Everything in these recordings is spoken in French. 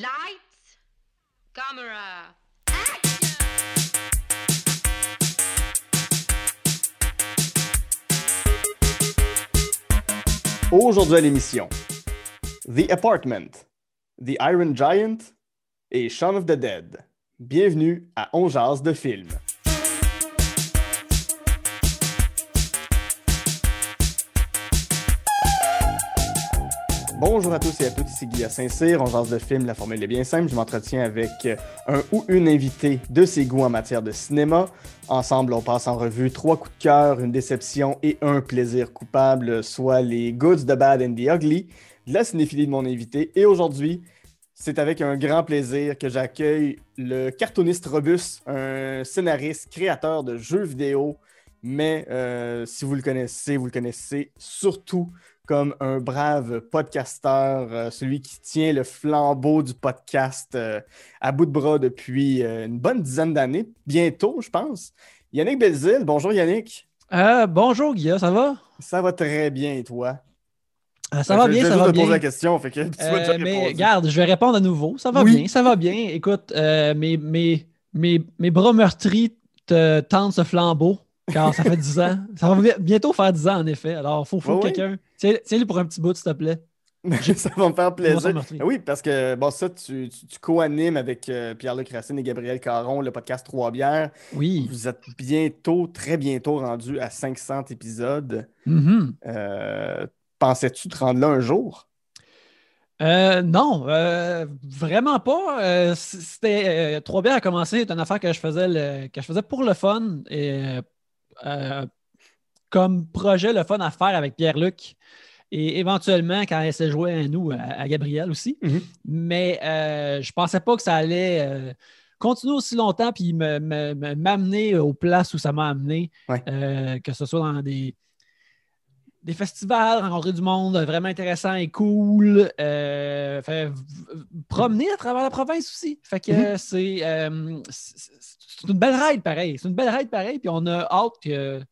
Lights, camera. Aujourd'hui à l'émission, The Apartment, The Iron Giant et Shaun of the Dead. Bienvenue à On de film. Bonjour à tous et à toutes, ici Guy Saint-Cyr, on jase de film, la formule est bien simple, je m'entretiens avec un ou une invitée de ses goûts en matière de cinéma. Ensemble, on passe en revue trois coups de cœur, une déception et un plaisir coupable, soit les goods, the bad and the ugly, de la cinéphilie de mon invité. Et aujourd'hui, c'est avec un grand plaisir que j'accueille le cartooniste robuste, un scénariste, créateur de jeux vidéo, mais euh, si vous le connaissez, vous le connaissez surtout comme un brave podcasteur, euh, celui qui tient le flambeau du podcast euh, à bout de bras depuis euh, une bonne dizaine d'années, bientôt, je pense. Yannick Belzil, bonjour Yannick. bonjour Guillaume, ça va? Ça va très bien et toi? ça va bien, ça va bien. poser la question, fait que tu Mais regarde, je vais répondre à nouveau. Ça va bien, ça va bien. Écoute, mes, mes, mes, mes bras meurtris te tendent ce flambeau. Car ça fait 10 ans. Ça va bientôt faire 10 ans, en effet. Alors, il faut, faut quelqu'un. Tiens-le pour un petit bout, s'il te plaît. ça va me faire plaisir. Oui, parce que bon, ça, tu, tu, co-animes avec euh, Pierre-Luc Racine et Gabriel Caron le podcast Trois Bières. Oui. Vous êtes bientôt, très bientôt rendu à 500 épisodes. Euh, pensais-tu te rendre là un jour? Euh, non, vraiment pas. C'était Trois Bières a commencé, c'est une affaire que je faisais que je faisais pour le fun et euh, comme projet le fun à faire avec Pierre-Luc. Et éventuellement, quand elle s'est jouée à nous, à, Gabriel aussi. Mhm. Mais euh, je ne pensais pas que ça allait euh, continuer aussi longtemps puis m'amener aux places où ça m'a amené, que ce soit dans des, des festivals, rencontrer du monde vraiment intéressant et cool, promener à travers la province aussi. Fait que mhm. c'est c'est une belle ride pareil. C'est une belle ride pareil. Puis on a hâte que.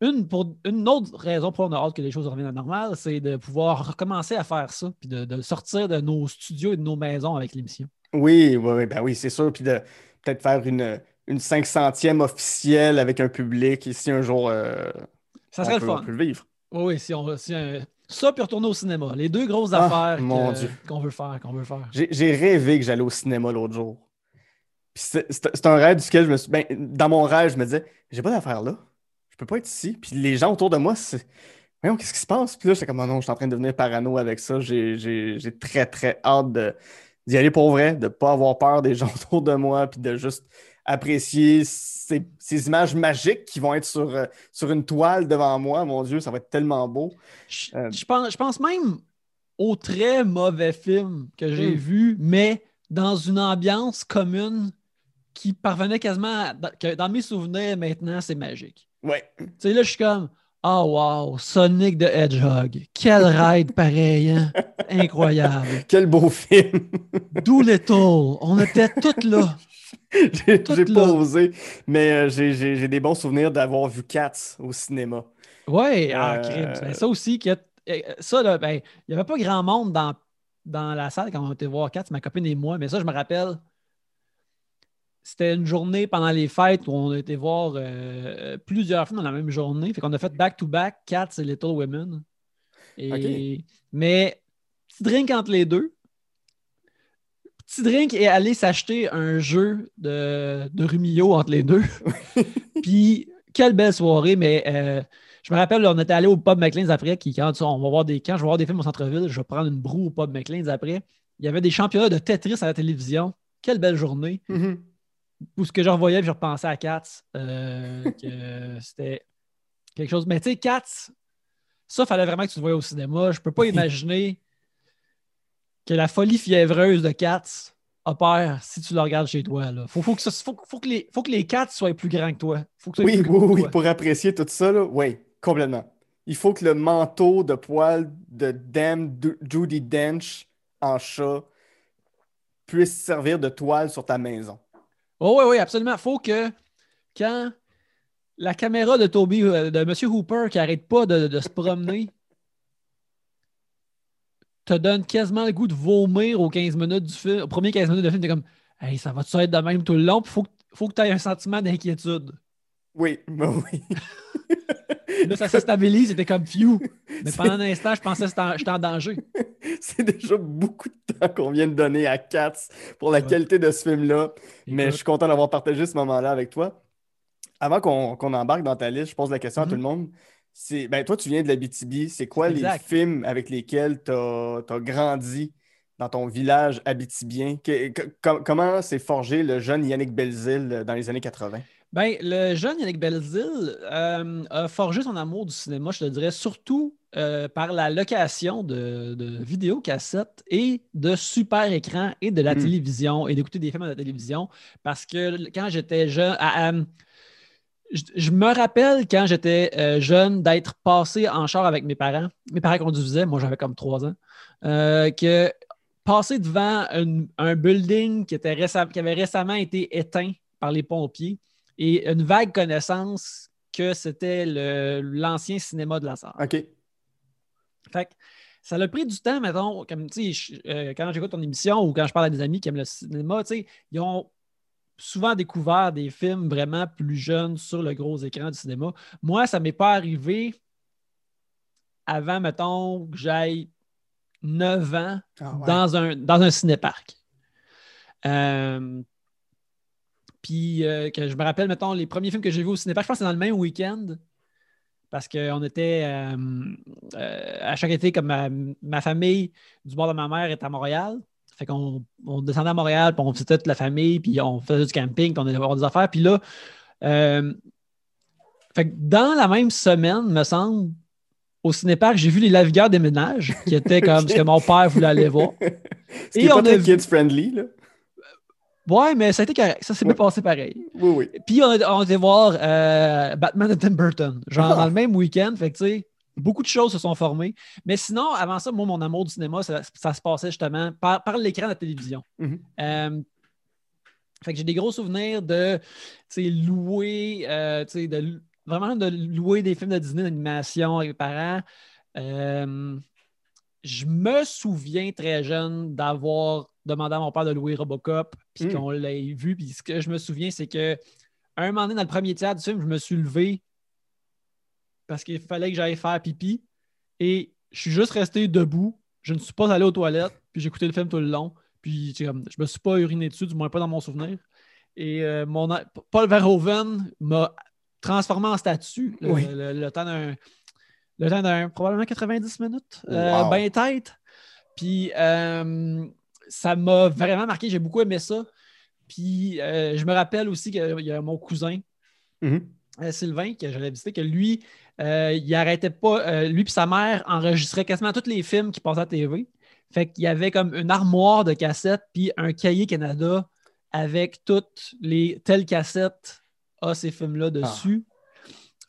Une, pour, une autre raison pour on a hâte que les choses reviennent à normal, c'est de pouvoir recommencer à faire ça, puis de, sortir de nos studios et de nos maisons avec l'émission. Oui, oui, ben oui, c'est sûr. Puis de peut-être faire une, une 500e officielle avec un public ici un jour. Euh, ça serait le fun. le vivre. Oui, si on. Si ça, puis retourner au cinéma. Les deux grosses ah, affaires qu'on veut faire. qu'on veut faire. J'ai rêvé que j'allais au cinéma l'autre jour. C'est un rêve duquel je me suis. Ben, dans mon rêve, je me disais, j'ai pas d'affaires là. Je peux pas être ici. Puis les gens autour de moi, c'est. Voyons, qu'est-ce qui se passe? Puis là, j'étais comme, oh non, je suis en train de devenir parano avec ça. J'ai très, très hâte d'y aller pour vrai, de ne pas avoir peur des gens autour de moi, puis de juste apprécier ces, images magiques qui vont être sur, euh, sur une toile devant moi. Mon Dieu, ça va être tellement beau. Je, euh, pense, je pense même au très mauvais film que j'ai hmm. vu, mais dans une ambiance commune qui parvenait quasiment que dans mes souvenirs maintenant, c'est magique. Ouais. Tu sais, là, je suis comme Oh wow, Sonic the Hedgehog. Quel ride pareil, hein? Incroyable. Quel beau film. Doolittle. On était toutes là. j'ai pas osé, mais euh, j'ai des bons souvenirs d'avoir vu Cats au cinéma. Ouais, ah, euh... Ben, ça aussi, euh, ça, là, ben, il n'y avait pas grand monde dans, dans la salle quand on était voir Cats, ma copine et moi, mais ça, je me rappelle c'était une journée pendant les fêtes où on a été voir euh, plusieurs films dans la même journée. Fait qu'on a fait back-to-back Cats et Little Women. Mais petit drink entre les deux. Petit drink et aller s'acheter un jeu de, de Rumillo entre les deux. Puis, quelle belle soirée, mais euh, je me rappelle, on était allé au pub McLean's après, qui, quand on va voir des, quand je vais voir des films au centre-ville, je vais prendre une broue au pub McLean's après. Il y avait des championnats de Tetris à la télévision. Quelle belle journée. Mm-hmm ou ce que je revoyais, je repensais à Cats, euh, que c'était quelque chose. Mais tu sais, Cats, ça, il fallait vraiment que tu le voyais au cinéma. Je peux pas imaginer que la folie fiévreuse de Cats opère si tu le regardes chez toi. Il faut, faut, que faut, que les, faut que les Cats soient plus grands que toi. oui, oui, oui, pour apprécier tout ça, là, oui, complètement. Il faut que le manteau de poils de Dame Judy Dench en chat puisse servir de toile sur ta maison. Oh, oui, oui, absolument. Il faut que quand la caméra de Toby, euh, de M. Hooper qui n'arrête pas de, se promener, te donne quasiment le goût de vomir aux 15 minutes du film. Aux premiers 15 minutes de film, t'es comme Hey, ça va-tu être de même tout le long? Puis faut, que- faut que tu aies un sentiment d'inquiétude. Oui, ben oui. Là, ça se stabilise, c'était comme few. Mais pendant un instant, je pensais que j'étais en danger. C'est déjà beaucoup de temps qu'on vient de donner à Katz pour la Ouais. qualité de ce film-là. Mais je suis content d'avoir partagé ce moment-là avec toi. Avant qu'on embarque dans ta liste, je pose la question à Mhm. tout le monde. C'est, ben, toi, tu viens de la BTB. C'est quoi Exact. les films avec lesquels tu as, grandi dans ton village abitibien? Que- que- com- comment s'est forgé le jeune Yannick Belzil dans les années 80? Ben, le jeune Yannick Belzil euh, a forgé son amour du cinéma, je te dirais, surtout euh, par la location de, de vidéocassettes et de super écrans et de la Mm. télévision et d'écouter des films à la télévision. Parce que quand j'étais jeune, à- à- je, je me rappelle quand j'étais euh, jeune d'être passé en char avec mes parents. Mes parents conduisaient, moi j'avais comme trois ans. euh, que passer devant un, un building qui, était récem- qui avait récemment été éteint par les pompiers et une vague connaissance que c'était l'ancien cinéma de la salle. OK. Fait que ça a pris du temps, mettons, comme tu sais, je- euh, quand j'écoute ton émission ou quand je parle à des amis qui aiment le cinéma, tu sais, ils ont souvent découvert des films vraiment plus jeunes sur le gros écran du cinéma. Moi, ça ne m'est pas arrivé avant, mettons, que j'aille 9 ans Ah ouais. dans, un, dans un cinéparc. Euh, puis euh, que je me rappelle, mettons, les premiers films que j'ai vus au cinéparc, je pense que c'est dans le même week-end. Parce qu'on était euh, à chaque été, comme ma, ma famille du bord de ma mère est à Montréal. Fait qu'on on descendait à Montréal, puis on visitait toute la famille, puis on faisait du camping, puis on allait voir des affaires. Puis là, euh, fait que dans la même semaine, me semble, au cinéparc, j'ai vu Les Lavigueurs des ménages, qui était comme ce que mon père voulait aller voir. Ce Et pas a vu- kids-friendly, là. Ouais, mais ça a été correct. Ça s'est Ouais. bien passé pareil. Oui, oui. Puis on été voir euh, Batman de Tim Burton, genre Ah. dans le même week-end. Fait que tu sais, beaucoup de choses se sont formées. Mais sinon, avant ça, moi, mon amour du cinéma, ça, ça se passait justement par, par l'écran de la télévision. Mhm. Euh, fait que j'ai des gros souvenirs de louer, euh, de, vraiment de louer des films de Disney d'animation avec mes parents. Euh, je me souviens très jeune d'avoir demandé à mon père de louer Robocop, puis Mm. qu'on l'ait vu. Puis ce que je me souviens, c'est que un moment donné, dans le premier tiers du film, je me suis levé parce qu'il fallait que j'aille faire pipi. Et je suis juste resté debout. Je ne suis pas allé aux toilettes, puis j'ai écouté le film tout le long. Puis je me suis pas uriné dessus, du moins pas dans mon souvenir. Et euh, mon, Paul Verhoeven m'a transformé en statue le, Oui. le- le temps d'un. Le temps d'un probablement 90 minutes. Euh, Wow. Ben tête. Puis euh, ça m'a vraiment marqué. J'ai beaucoup aimé ça. Puis je me rappelle aussi qu'il y a mon cousin, Mhm. euh, Sylvain, que j'allais visiter, que lui, euh, il arrêtait pas. euh, lui et sa mère enregistraient quasiment tous les films qui passaient à la TV. Fait qu'il y avait comme une armoire de cassettes, puis un cahier Canada avec toutes les telles cassettes à ces films-là dessus.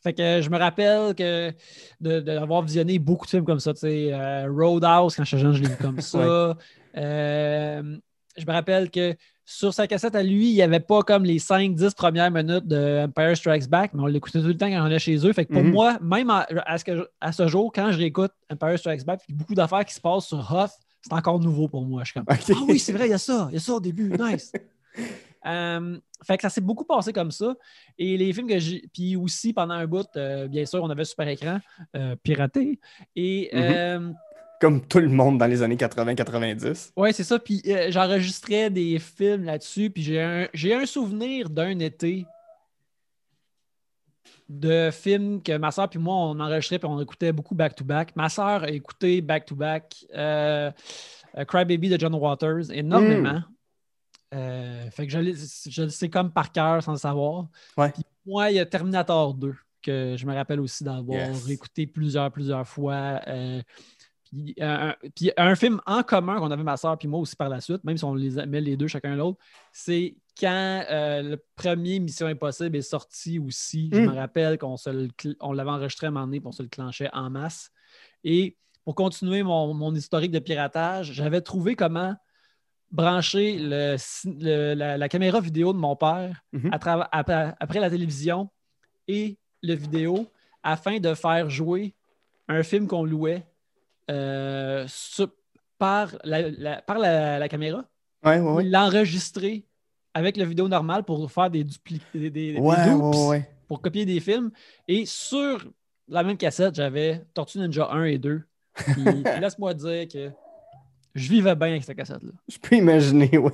Fait que je me rappelle que de- d'avoir visionné beaucoup de films comme ça, tu sais, euh, Roadhouse, quand j'étais jeune, je l'ai vu comme ça. Euh, je me rappelle que sur sa cassette à lui, il n'y avait pas comme les 5-10 premières minutes de Empire Strikes Back, mais on l'écoutait tout le temps quand on allait chez eux. Fait que pour Mhm. moi, même à, à ce, que je- à ce jour, quand je réécoute Empire Strikes Back, il y a beaucoup d'affaires qui se passent sur Hoth, c'est encore nouveau pour moi. Je suis comme, ah oui, c'est vrai, il y a ça, il y a ça au début, nice. Euh, fait que ça s'est beaucoup passé comme ça. Et les films que j'ai. Puis aussi, pendant un bout, euh, bien sûr, on avait super écran euh, piraté. Et Mhm. euh, Comme tout le monde dans les années 80-90. Ouais, c'est ça. Puis euh, j'enregistrais des films là-dessus. Puis j'ai un, j'ai un souvenir d'un été de films que ma soeur puis moi, on enregistrait puis on écoutait beaucoup back-to-back. Ma soeur a écouté back-to-back euh, euh, Cry Baby de John Waters énormément. Euh, fait que je, je le sais comme par cœur sans le savoir. Ouais. Puis moi, il y a Terminator 2 que je me rappelle aussi d'avoir Yes. écouté plusieurs, plusieurs fois. Euh, puis, euh, un, puis un film en commun qu'on avait ma soeur puis moi aussi par la suite, même si on les met les deux chacun l'autre, c'est quand euh, le premier Mission Impossible est sorti aussi. Je me rappelle qu'on on l'avait enregistré à un moment donné puis on se le clenchait en masse. Et pour continuer mon, mon historique de piratage, j'avais trouvé comment brancher le ci- le- la, la caméra vidéo de mon père Mhm. à après la télévision et le vidéo afin de faire jouer un film qu'on louait euh, sur- par la, par la, caméra. Ouais, ouais, ouais. Il l'a enregistré avec la vidéo normale pour faire des duplications, des, pour copier des films. Et sur la même cassette, j'avais Tortue Ninja 1 et 2. Puis, laisse-moi dire que je vivais bien avec cette cassette-là. Je peux imaginer, oui.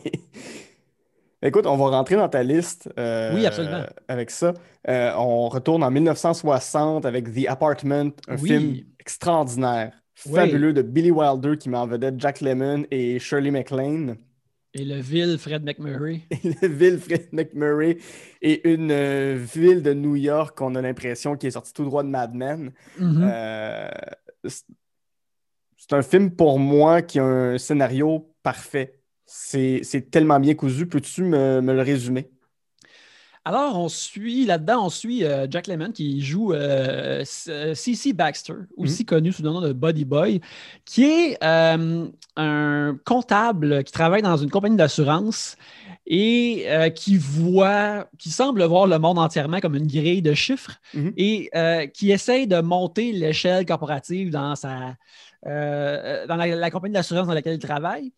Écoute, on va rentrer dans ta liste. Euh, oui, absolument. Avec ça. Euh, on retourne en 1960 avec The Apartment, un film extraordinaire, fabuleux de Billy Wilder qui met en vedette Jack Lemmon et Shirley MacLaine. Et le ville Fred McMurray. Et le ville Fred McMurray. Et une euh, ville de New York qu'on a l'impression qui est sortie tout droit de Mad Men. Mm-hmm. c'est un film pour moi qui a un scénario parfait. C'est tellement bien cousu. Peux-tu me, le résumer? Alors, on suit, là-dedans, on suit euh, Jack Lemmon qui joue C.C. Euh, Baxter, aussi mhm. connu sous le nom de Buddy Boy, qui est euh, un comptable qui travaille dans une compagnie d'assurance et qui voit, qui semble voir le monde entièrement comme une grille de chiffres mhm. et qui essaye de monter l'échelle corporative dans, sa, dans la compagnie d'assurance dans laquelle il travaille.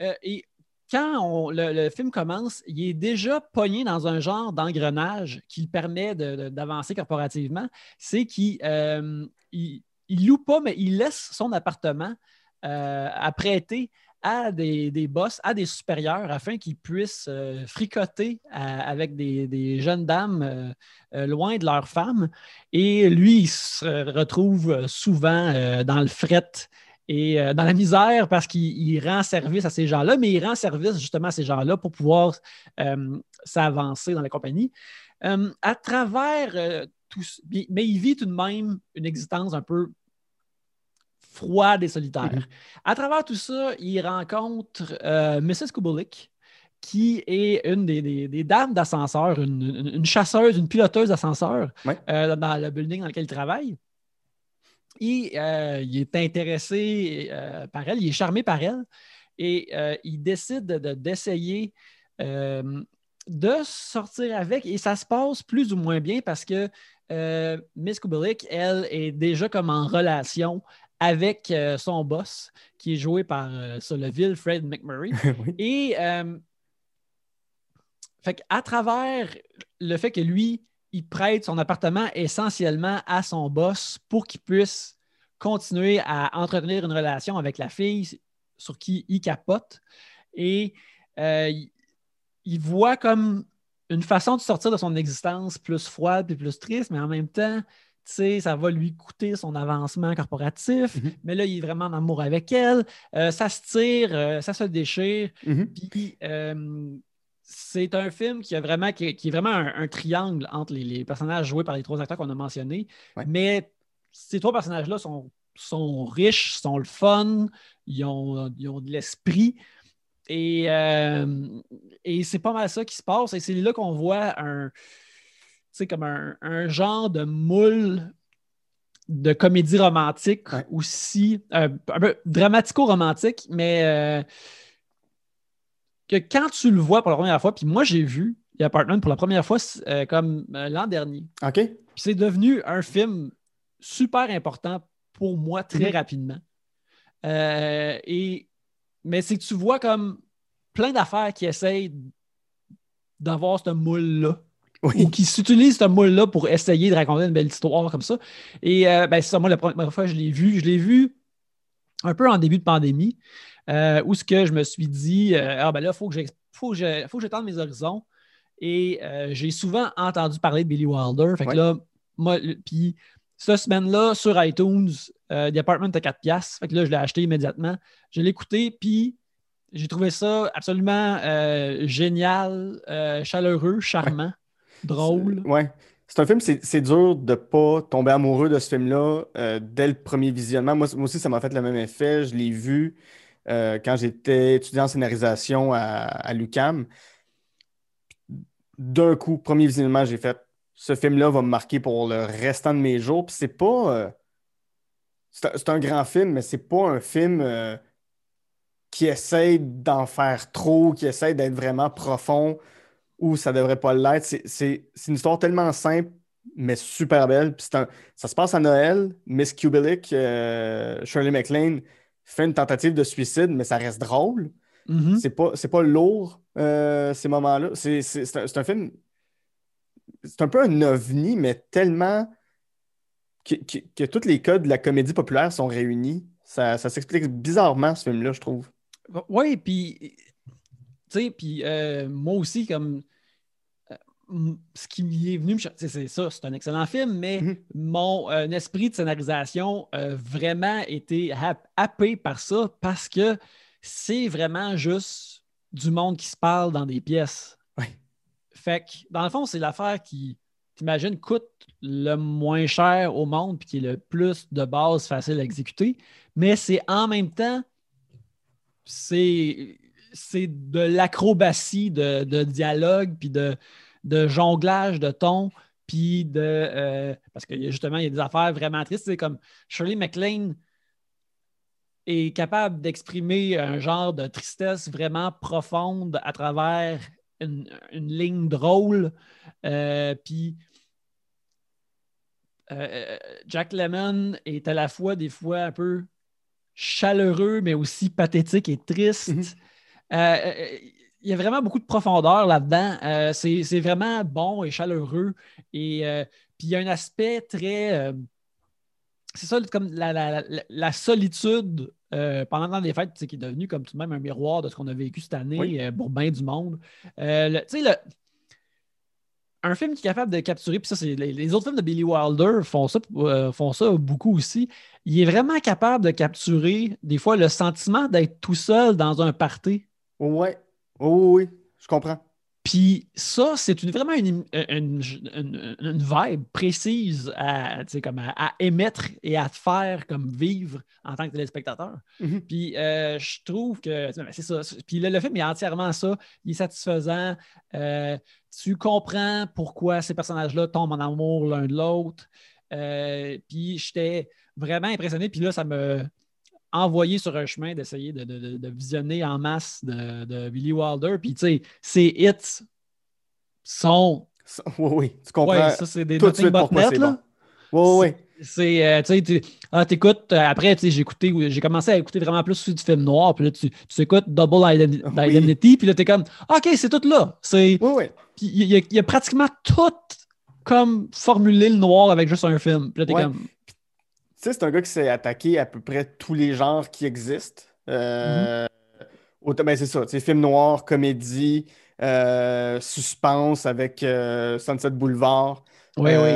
Euh, et quand le, film commence, il est déjà pogné dans un genre d'engrenage qui le permet d'avancer corporativement. C'est qu'il euh, il, loue pas, mais il laisse son appartement euh, à prêter à des, des, boss, à des supérieurs, afin qu'ils puissent fricoter avec des, jeunes dames loin de leurs femmes. Et lui, il se retrouve souvent dans le fret et euh, dans la misère parce qu'il rend service à ces gens-là, mais il rend service justement à ces gens-là pour pouvoir euh, s'avancer dans la compagnie. Euh, à travers tout mais il vit tout de même une existence un peu froide et solitaire. Mm-hmm. À travers tout ça, il rencontre Mrs. Kubelik, qui est une des, dames d'ascenseur, une, chasseuse, une piloteuse d'ascenseur dans le building dans lequel il travaille. Euh, il est intéressé euh, par elle, il est charmé par elle. Et euh, il décide d'essayer de, sortir avec. Et ça se passe plus ou moins bien parce que Miss Kubelik, elle, est déjà comme en relation avec son boss qui est joué par Soleville, Fred McMurray. Et fait à travers le fait que lui, il prête son appartement essentiellement à son boss pour qu'il puisse continuer à entretenir une relation avec la fille sur qui il capote. Et euh, il voit comme une façon de sortir de son existence plus froide et plus triste, mais en même temps, ça va lui coûter son avancement corporatif, mm-hmm. mais là, il est vraiment en amour avec elle. Euh, ça se tire, euh, ça se déchire. Mm-hmm. Puis c'est un film qui, a vraiment, qui, est vraiment un, triangle entre les, personnages joués par les trois acteurs qu'on a mentionnés. Mais ces trois personnages-là sont, sont riches, sont le fun, ils ont, de l'esprit. Et, euh, et c'est pas mal ça qui se passe. Et c'est là qu'on voit un, comme un, genre de moule de comédie romantique aussi, euh, un peu dramatico-romantique, mais euh, que quand tu le vois pour la première fois, puis moi j'ai vu The Apartment pour la première fois euh, comme euh, l'an dernier. OK. Puis c'est devenu un film super important pour moi très mhm. rapidement. Euh, et, mais c'est que tu vois comme plein d'affaires qui essayent d'avoir ce moule-là. Ou qui s'utilisent ce moule-là pour essayer de raconter une belle histoire comme ça. Et ben, c'est ça, moi, la première fois que je l'ai vu, je l'ai vu un peu en début de pandémie. Euh, où ce que je me suis dit, euh, ah ben là, il faut que j'étende mes horizons. Et euh, j'ai souvent entendu parler de Billy Wilder. Fait que là, moi, puis cette semaine-là, sur iTunes, The Apartment à 4 piastres. Fait que là, je l'ai acheté immédiatement. Je l'ai écouté, puis j'ai trouvé ça absolument génial, chaleureux, charmant, drôle. Ouais. C'est un film, c'est dur de ne pas tomber amoureux de ce film-là dès le premier visionnement. Moi, moi aussi, ça m'a fait le même effet. Je l'ai vu. Euh, quand j'étais étudiant en scénarisation à, l'UCAM. D'un coup, premier visionnement, j'ai fait ce film-là va me marquer pour le restant de mes jours. Puis c'est pas. Euh, c'est un, grand film, mais c'est pas un film euh, qui essaie d'en faire trop, qui essaie d'être vraiment profond ou ça devrait pas l'être. C'est une histoire tellement simple, mais super belle. Puis ça se passe à Noël. Miss Kubelik, Shirley MacLaine, fait une tentative de suicide, mais ça reste drôle. C'est pas, c'est pas lourd, euh, ces moments-là. C'est, un, film. C'est un peu un ovni, mais tellement que, que, que tous les codes de la comédie populaire sont réunis. Ça, ça s'explique bizarrement, ce film-là, je trouve. Oui, puis, tu sais, puis euh, moi aussi, comme, ce qui m'y est venu c'est ça, c'est un excellent film, mais Mhm. mon euh, esprit de scénarisation a vraiment été hap- happé par ça parce que c'est vraiment juste du monde qui se parle dans des pièces. Ouais. Fait que, dans le fond, c'est l'affaire qui, t'imagines, coûte le moins cher au monde puis qui est le plus de base facile à exécuter, mais c'est en même temps c'est c'est de l'acrobatie de, de dialogue, puis de, de jonglage de ton, puis de. euh, parce que justement, il y a des affaires vraiment tristes. C'est comme Shirley MacLaine est capable d'exprimer un genre de tristesse vraiment profonde à travers une, une ligne drôle. Euh, puis. euh, Jack Lemmon est à la fois des fois un peu chaleureux, mais aussi pathétique et triste. Euh, il y a vraiment beaucoup de profondeur là-dedans. Euh, c'est vraiment bon et chaleureux. Et euh, puis il y a un aspect très. euh, c'est ça, comme la, la- la- la solitude pendant le temps des fêtes, qui est devenu comme tout de même un miroir de ce qu'on a vécu cette année Oui. pour bien du monde. Tu sais, le- un film qui est capable de capturer, puis ça, c'est les, les autres films de Billy Wilder font ça, euh, font ça beaucoup aussi. Il est vraiment capable de capturer des fois le sentiment d'être tout seul dans un party. Ouais. Oh, oui, oui, je comprends. Puis ça, c'est une- vraiment une, une- une- vibe précise à, comme à, à émettre et à te faire comme vivre en tant que téléspectateur. Mhm. Puis euh, je trouve que sais, c'est ça. Puis le, le film est entièrement ça. Il est satisfaisant. Euh, tu comprends pourquoi ces personnages-là tombent en amour l'un de l'autre. Euh, puis j'étais vraiment impressionné. Puis là, ça me envoyé sur un chemin d'essayer de, de- de- visionner en masse de, de Billy Wilder. Puis tu sais, ses hits sont. Oui, oui, tu comprends Ouais, ça, c'est des tout de suite pourquoi c'est là. bon. Oui, oui. C'est, euh, tu sais, tu ah, t'écoutes, euh, après, tu sais, j'ai écouté, j'ai commencé à écouter vraiment plus du film noir, puis là, tu, tu écoutes Double Oui. Identity, puis là, t'es comme, OK, c'est tout là. C'est, Oui, oui. puis il y, a- il y a pratiquement tout comme formulé le noir avec juste un film. Puis là, t'es Ouais. comme, sais, c'est un gars qui s'est attaqué à peu près tous les genres qui existent. Euh, autant- ben, c'est ça, film noir, comédie, euh, suspense avec euh, Sunset Boulevard. oui, oui.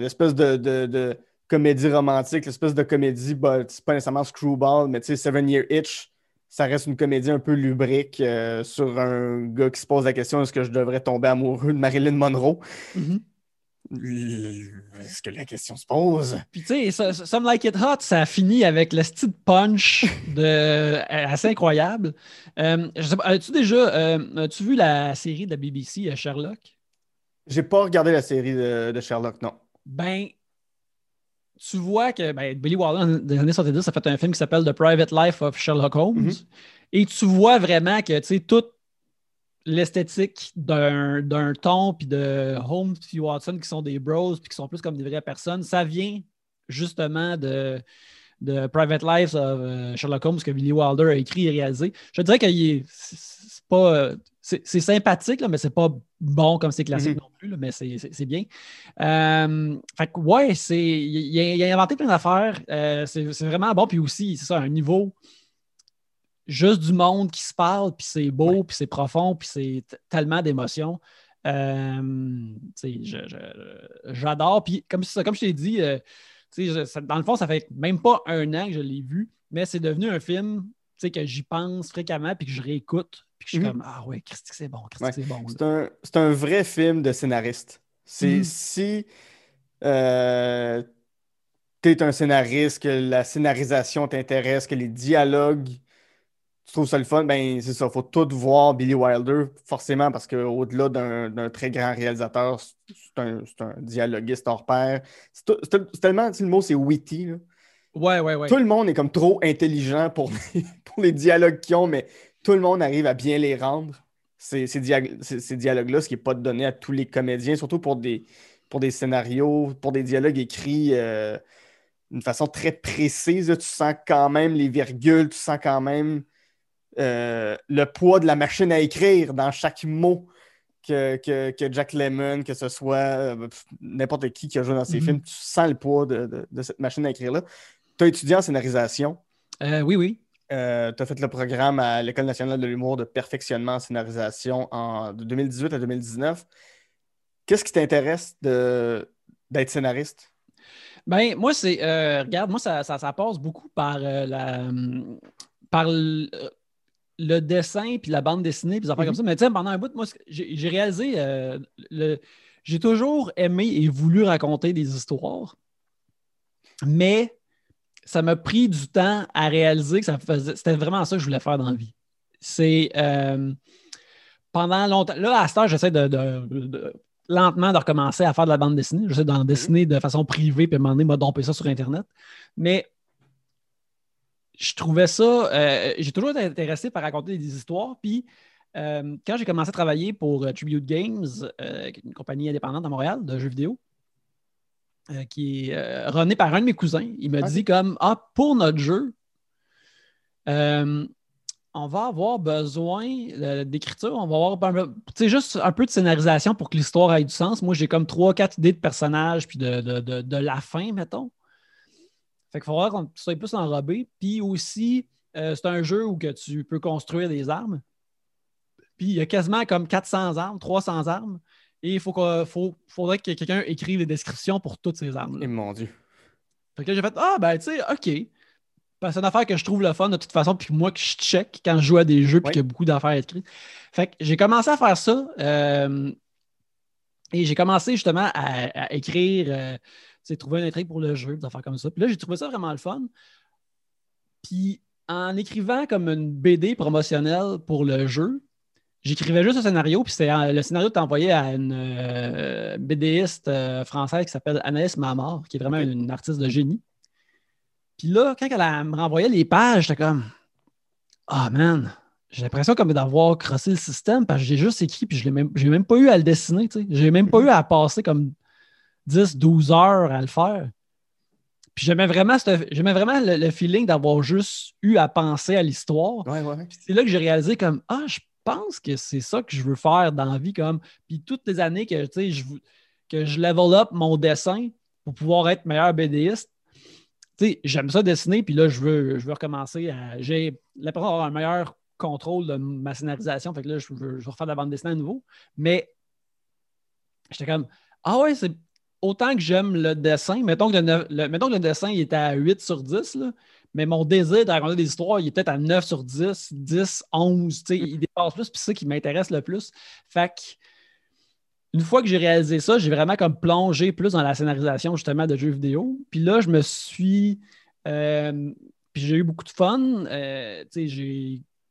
L'espèce de, de- de comédie romantique, l'espèce de comédie, bah, c'est pas nécessairement Screwball, mais tu sais, Seven Year Itch, ça reste une comédie un peu lubrique sur un gars qui se pose la question est-ce que je devrais tomber amoureux de Marilyn Monroe? Mhm. Est-ce que la question se pose? Puis tu sais, Some Like It Hot, ça a fini avec le style punch de, euh, assez incroyable. Euh, je sais pas, as-tu déjà, euh, as-tu vu la série de la BBC euh, Sherlock? J'ai pas regardé la série de, de Sherlock, non. Ben, tu vois que ben, Billy Wilder, dans les années 70, a fait un film qui s'appelle The Private Life of Sherlock Holmes. Mhm. Et tu vois vraiment que, tu sais, toute l'esthétique d'un ton, puis de Holmes et Watson, qui sont des bros, puis qui sont plus comme des vraies personnes, ça vient justement de, de Private Life of euh, Sherlock Holmes que Billy Wilder a écrit et réalisé. Je dirais que c'est pas... C'est sympathique, là, mais c'est pas bon comme c'est classique Mhm. non plus, là, mais c'est bien. Euh, fait que, ouais, il, a, il a inventé plein d'affaires. Euh, c'est c'est vraiment bon. Puis aussi, c'est ça, un niveau juste du monde qui se parle, puis c'est beau, puis c'est profond, puis c'est tellement d'émotions. Euh, J'adore. Puis comme, ça- comme je t'ai dit, euh, je- dans le fond, ça fait même pas un an que je l'ai vu, mais c'est devenu un film que j'y pense fréquemment, puis que je réécoute, puis que je suis Mhm. comme Ah ouais, Christy, c'est bon, Christy, Ouais. c'est bon. C'est un, un vrai film de scénariste. C'est Mhm. si euh, tu es un scénariste, que la scénarisation t'intéresse, que les dialogues, tu trouves ça le fun, ben c'est ça, faut tout voir Billy Wilder, forcément, parce qu'au-delà d'un très grand réalisateur, c'est un, un dialoguiste hors pair. C'est tellement, tu sais, le mot c'est witty, là. Ouais, ouais, ouais. Tout le monde est comme trop intelligent pour les, pour les dialogues qu'ils ont, mais tout le monde arrive à bien les rendre. Ces, ces, dia- ces- ces dialogues-là, ce qui n'est pas donné à tous les comédiens, surtout pour des, pour des scénarios, pour des dialogues écrits euh, d'une façon très précise. Tu sens quand même les virgules, tu sens quand même euh, le poids de la machine à écrire dans chaque mot que, Jack Lemmon, que ce soit euh, n'importe qui qui a joué dans ses Mhm. films, tu sens le poids de, de cette machine à écrire-là. Tu as étudié en scénarisation. Euh, oui, oui. Tu as fait le programme à l'École nationale de l'humour de perfectionnement en scénarisation en, de 2018 à 2019. Qu'est-ce qui t'intéresse d'être scénariste? Ben, moi, c'est. regarde, moi, ça, ça, ça passe beaucoup par la. par le, dessin, puis la bande dessinée, puis des affaires comme ça. Mais tu sais, pendant un bout, moi, j'ai réalisé. euh, le, j'ai toujours aimé et voulu raconter des histoires, mais ça m'a pris du temps à réaliser que ça faisait, c'était vraiment ça que je voulais faire dans la vie. C'est euh, pendant longtemps. Là, à ce temps, j'essaie de, de- de- lentement de recommencer à faire de la bande dessinée. J'essaie d'en dessiner de façon privée, puis à un moment donné, m'a dompé ça sur Internet. Mais je trouvais ça. euh, j'ai toujours été intéressé par raconter des histoires. Puis euh, quand j'ai commencé à travailler pour euh, Tribute Games, euh, une compagnie indépendante à Montréal de jeux vidéo, qui est euh, runné par un de mes cousins, il m'a dit comme Ah, pour notre jeu, on va avoir besoin d'écriture, on va avoir un juste un peu de scénarisation pour que l'histoire ait du sens. Moi, j'ai comme trois, quatre idées de personnages puis de, de- de- de la fin, mettons. Fait qu'il faudra qu'on soit plus enrobé. Puis aussi, euh, c'est un jeu où que tu peux construire des armes. Puis il y a quasiment comme 400 armes, 300 armes. Et il faut faudrait que quelqu'un écrive les descriptions pour toutes ces armes-là. Et mon Dieu. Fait que là, j'ai fait Ah, ben, tu sais, OK. Parce que c'est une affaire que je trouve le fun de toute façon, puis moi que je check quand je joue à des jeux, puis Ouais. qu'il y a beaucoup d'affaires écrites. Fait que j'ai commencé à faire ça. euh, et j'ai commencé justement à, à écrire, euh, trouver une intrigue pour le jeu, des affaires comme ça. Puis là, j'ai trouvé ça vraiment le fun. Puis en écrivant comme une BD promotionnelle pour le jeu, j'écrivais juste un scénario, puis c'était euh, le scénario était envoyé à une euh, BDiste euh, française qui s'appelle Anaïs Mamard, qui est vraiment une artiste de génie. Puis là, quand elle me renvoyait les pages, j'étais comme Ah man, j'ai l'impression comme d'avoir crossé le système parce que j'ai juste écrit puis je l'ai même, même pas eu à le dessiner, tu sais. J'ai même pas eu à passer comme 10, 12 heures à le faire. Puis j'aimais vraiment, j'aimais vraiment le, le feeling d'avoir juste eu à penser à l'histoire. Ouais, ouais. Puis c'est là que j'ai réalisé comme Ah, je pense que c'est ça que je veux faire dans la vie. Comme... Puis toutes les années que, je, que je level up mon dessin pour pouvoir être meilleur BDiste, j'aime ça dessiner, puis là, je veux, je veux recommencer à. J'ai l'impression d'avoir un meilleur contrôle de ma scénarisation. Fait que là, je veux, je veux refaire de la bande dessinée à nouveau. Mais j'étais comme Ah ouais, c'est autant que j'aime le dessin. Mettons que le, dessin il était à 8 sur 10, là, mais mon désir de raconter des histoires, il est peut-être à 9 sur 10, 10, 11. tu sais, Il dépasse plus, puis c'est ça qui m'intéresse le plus. Fait que une fois que j'ai réalisé ça, j'ai vraiment comme plongé plus dans la scénarisation justement de jeux vidéo. Puis là, je me suis. euh, puis j'ai eu beaucoup de fun. Euh,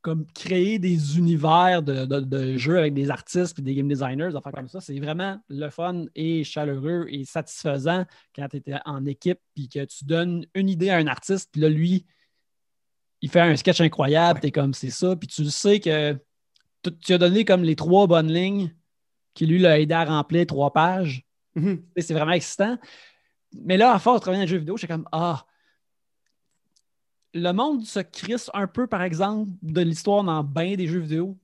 comme créé des univers de, de- de jeux avec des artistes et des game designers, des affaires comme ça. C'est vraiment le fun et chaleureux et satisfaisant quand tu es en équipe puis que tu donnes une idée à un artiste, puis là, lui, il fait un sketch incroyable, tu es comme c'est ça, puis tu le sais que tu, as donné comme les trois bonnes lignes qui lui l'a aidé à remplir trois pages. Mhm. Sais, C'est vraiment excitant. Mais là, à force de travailler dans les jeux vidéo, j'étais comme Ah, le monde se crisse un peu, par exemple, de l'histoire dans bien des jeux vidéo.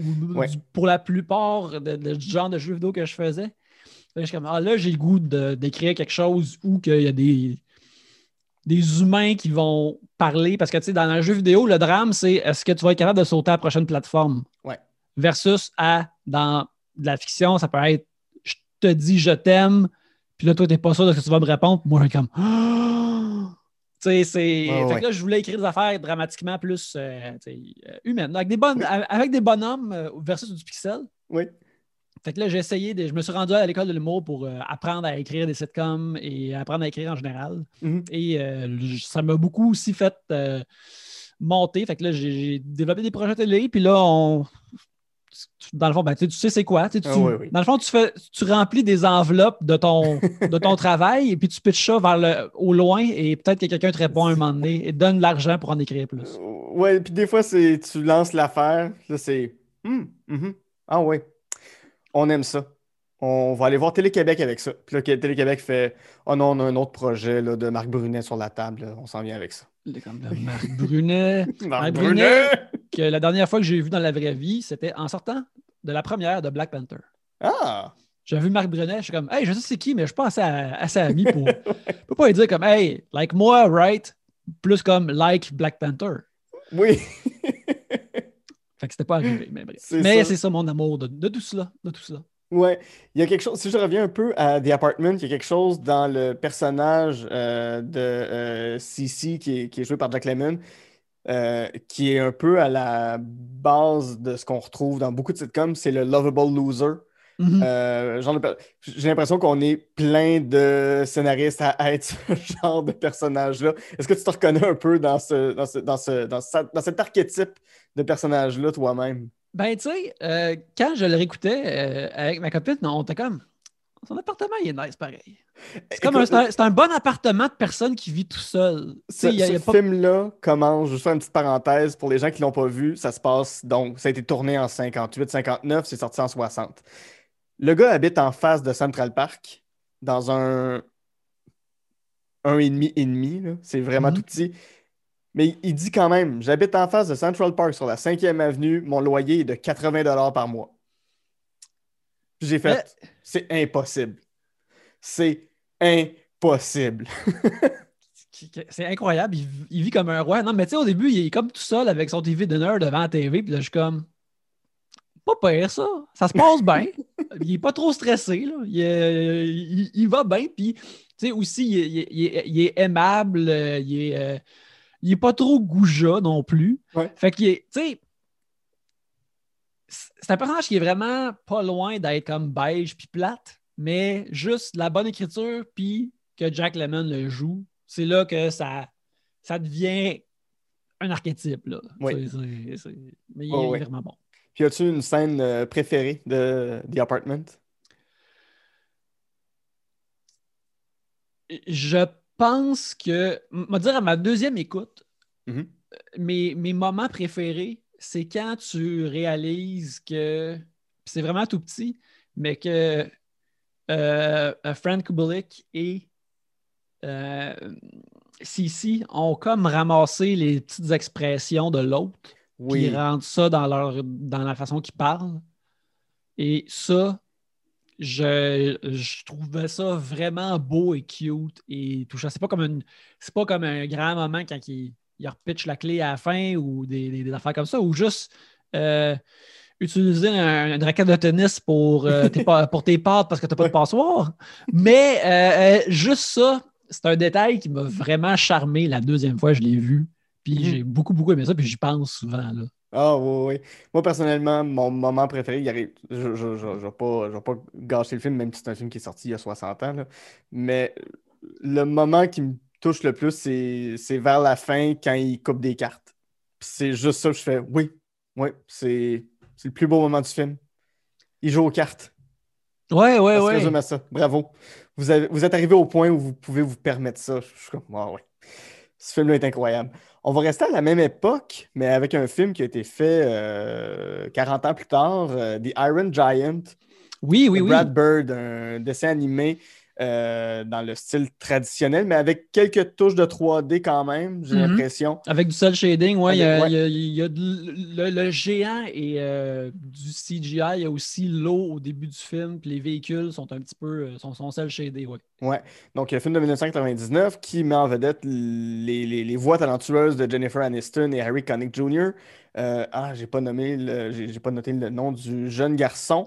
Ou Ouais. du- pour la plupart de- de- du genre de jeux vidéo que je faisais. Là, je suis comme, ah, là, j'ai le goût d'écrire quelque chose où il y a des, des humains qui vont parler. Parce que, tu sais, dans un jeu vidéo, le drame, c'est est-ce que tu vas être capable de sauter à la prochaine plateforme? Ouais. Versus à, dans de la fiction, ça peut être je te dis je t'aime, puis là, toi, t'es pas sûr de ce que tu vas me répondre. Moi, je suis comme Tu sais, c'est. Fait ouais. que là, je voulais écrire des affaires dramatiquement plus euh, euh, humaines. Avec des, bonnes, avec des bonhommes euh, versus du pixel. Oui. Fait que là, j'ai essayé, de- je me suis rendu à l'école de l'humour pour euh, apprendre à écrire des sitcoms et apprendre à écrire en général. Mhm. Et euh, ça m'a beaucoup aussi fait euh, monter. Fait que là, j'ai j'ai développé des projets télé, puis là, on. Dans le fond, ben, tu sais- c'est quoi. tu Ah oui, oui. Dans le fond, tu, fais, tu remplis des enveloppes de ton, de ton travail et puis tu pitches ça vers le, au loin et peut-être que quelqu'un te répond un moment donné et donne de l'argent pour en écrire plus. Ouais, puis des fois, c'est tu lances l'affaire, là, c'est Hmm, mhm. Ah ouais. On aime ça. on va aller voir Télé-Québec avec ça. Puis là, Télé-Québec fait Oh non, on a un autre projet là, de Marc Brunet sur la table, on s'en vient avec ça. Comme de Marc Brunet. Marc Brunet, que la dernière fois que j'ai vu dans la vraie vie, c'était en sortant de la première de Black Panther. Ah! J'ai vu Marc Brunet, je suis comme, hey, je sais c'est qui, mais je suis pas assez, assez ami pour. Je peux pas lui dire comme, hey, like moi, right? Plus comme like Black Panther. Oui. fait que c'était pas arrivé, mais bref. Mais c'est ça mon amour de, de, tout cela. De tout cela. Ouais, il y a quelque chose, si je reviens un peu à The Apartment, il y a quelque chose dans le personnage euh, de euh, Cici qui est, qui est, joué par Jack Lemmon euh, qui est un peu à la base de ce qu'on retrouve dans beaucoup de sitcoms, c'est le lovable loser. Mm-hmm. Euh, j'ai l'impression qu'on est plein de scénaristes à être ce genre de personnage-là. Est-ce que tu te reconnais un peu dans, ce, dans, ce, dans, ce, dans, cet archétype de personnage-là toi-même? Ben, tu sais, euh, quand je le réécoutais euh, avec ma copine, on était comme. Son appartement, il est nice pareil. C'est comme un, un, bon appartement de personne qui vit tout seul. Ce, film-là commence, je faire une petite parenthèse pour les gens qui ne l'ont pas vu, ça se passe donc, ça a été tourné en 58-59, c'est sorti en 60. Le gars habite en face de Central Park, dans un un et demi et demi. C'est vraiment mhm. tout petit. Mais il dit quand même J'habite en face de Central Park sur la 5e avenue, mon loyer est de 80 par mois. J'ai fait C'est impossible. C'est impossible. c'est incroyable. Il, vit comme un roi. Non, mais tu sais, au début, il est comme tout seul avec son TV dinner devant la TV. Puis là, je suis comme pas pire, ça. Ça se passe bien. il est pas trop stressé. Là. Il, il, va bien. Puis, tu sais, aussi, il, est aimable. Il est, euh, il est pas trop goujat non plus. Fait qu'il est, tu sais, c'est un personnage qui est vraiment pas loin d'être comme beige puis plate, mais juste la bonne écriture puis que Jack Lemmon le joue, c'est là que ça, ça devient un archétype. Là. mais il est vraiment bon. Puis as-tu une scène euh, préférée de The Apartment? Je pense que, on dire à ma deuxième écoute, mm-hmm. euh, mes, mes, moments préférés, c'est quand tu réalises que, c'est vraiment tout petit, mais que euh, Frank Kubelik et euh, Cici ont comme ramassé les petites expressions de l'autre. Oui. Puis ils ça dans, leur, dans la façon qu'ils parlent. Et ça, je, je, trouvais ça vraiment beau et cute et touchant. C'est pas comme une, c'est pas comme un grand moment quand il, il repitch la clé à la fin ou des, des, affaires comme ça, ou juste euh, utiliser un, une raquette de tennis pour, euh, tes, pour tes pattes parce que tu n'as pas de passoire. Mais euh, juste ça, c'est un détail qui m'a vraiment charmé la deuxième fois que je l'ai vu. Puis mhm. j'ai beaucoup, beaucoup aimé ça, puis j'y pense souvent. Là. Ah oui, oui. Moi, personnellement, mon moment préféré, il arrive... je ne vais, pas, pas gâcher le film, même si c'est un film qui est sorti il y a 60 ans. Là. Mais le moment qui me touche le plus, c'est vers la fin quand il coupe des cartes. C'est juste ça que je fais. Oui, oui, c'est le plus beau moment du film. Il joue aux cartes. Ouais, ouais, ouais. résume à ça. Bravo. Vous, avez, vous êtes arrivé au point où vous pouvez vous permettre ça. Je suis comme, ah ouais. Ce film-là est incroyable. On va rester à la même époque, mais avec un film qui a été fait 40 euh, ans plus tard, euh, The Iron Giant. Oui, oui, oui. Brad Bird, un dessin animé euh, dans le style traditionnel, mais avec quelques touches de 3D quand même, j'ai mhm. l'impression. Avec du seul shading, oui. Il y a, le, géant et euh, du CGI. Il y a aussi l'eau au début du film, puis les véhicules sont un petit peu euh, sont, sont seul shadés, oui. Ouais. Donc, un film de 1999 qui met en vedette les, les, voix talentueuses de Jennifer Aniston et Harry Connick Jr. ah, j'ai pas nommé j'ai pas noté le nom du jeune garçon.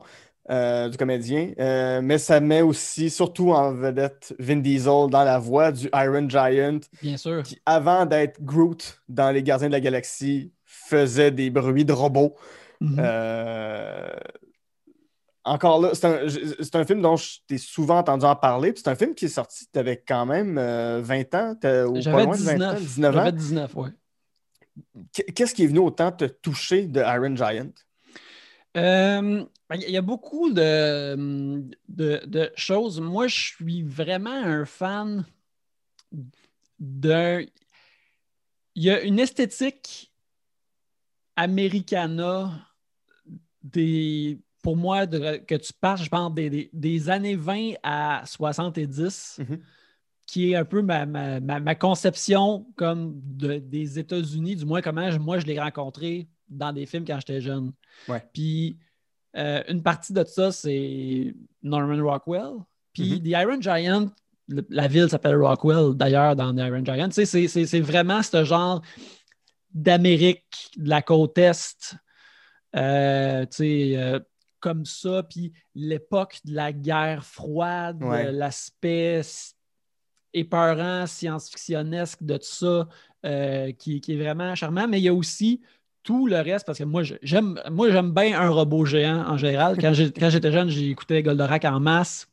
Euh, du comédien, euh, mais ça met aussi, surtout en vedette, Vin Diesel dans la voix du Iron Giant. Bien sûr. Qui, avant d'être Groot dans Les Gardiens de la Galaxie, faisait des bruits de robots. Mhm. Euh, encore là, c'est un, film dont je t'ai souvent entendu en parler. C'est un film qui est sorti, tu avais quand même 20 ans, ou pas loin 19, de 20 ans, 19 ans. J'avais 19, oui. Qu'est-ce qui est venu autant te toucher de Iron Giant? Euh, ben, il y a beaucoup de, de, choses. Moi, je suis vraiment un fan d'un. Il y a une esthétique americana des pour moi, de- que tu passes, je pense, des, des- des années 20 à 70, Mhm. qui est un peu ma, ma- ma- ma conception comme de- des États-Unis, du moins comment je- moi je l'ai rencontré dans des films quand j'étais jeune. Ouais. Puis euh, une partie de ça, c'est Norman Rockwell. Puis Mhm. The Iron Giant, le- la ville s'appelle Rockwell d'ailleurs dans The Iron Giant. Tu sais, c'est- vraiment ce genre d'Amérique, de la côte Est, euh, tu sais, euh, comme ça. Puis l'époque de la guerre froide, Ouais. l'aspect épeurant, science-fictionnesque de tout ça, qui, qui est vraiment charmant. Mais il y a aussi tout le reste, parce que moi, j'aime moi j'aime bien un robot géant en général. Quand j'étais jeune, j'écoutais Goldorak en masse.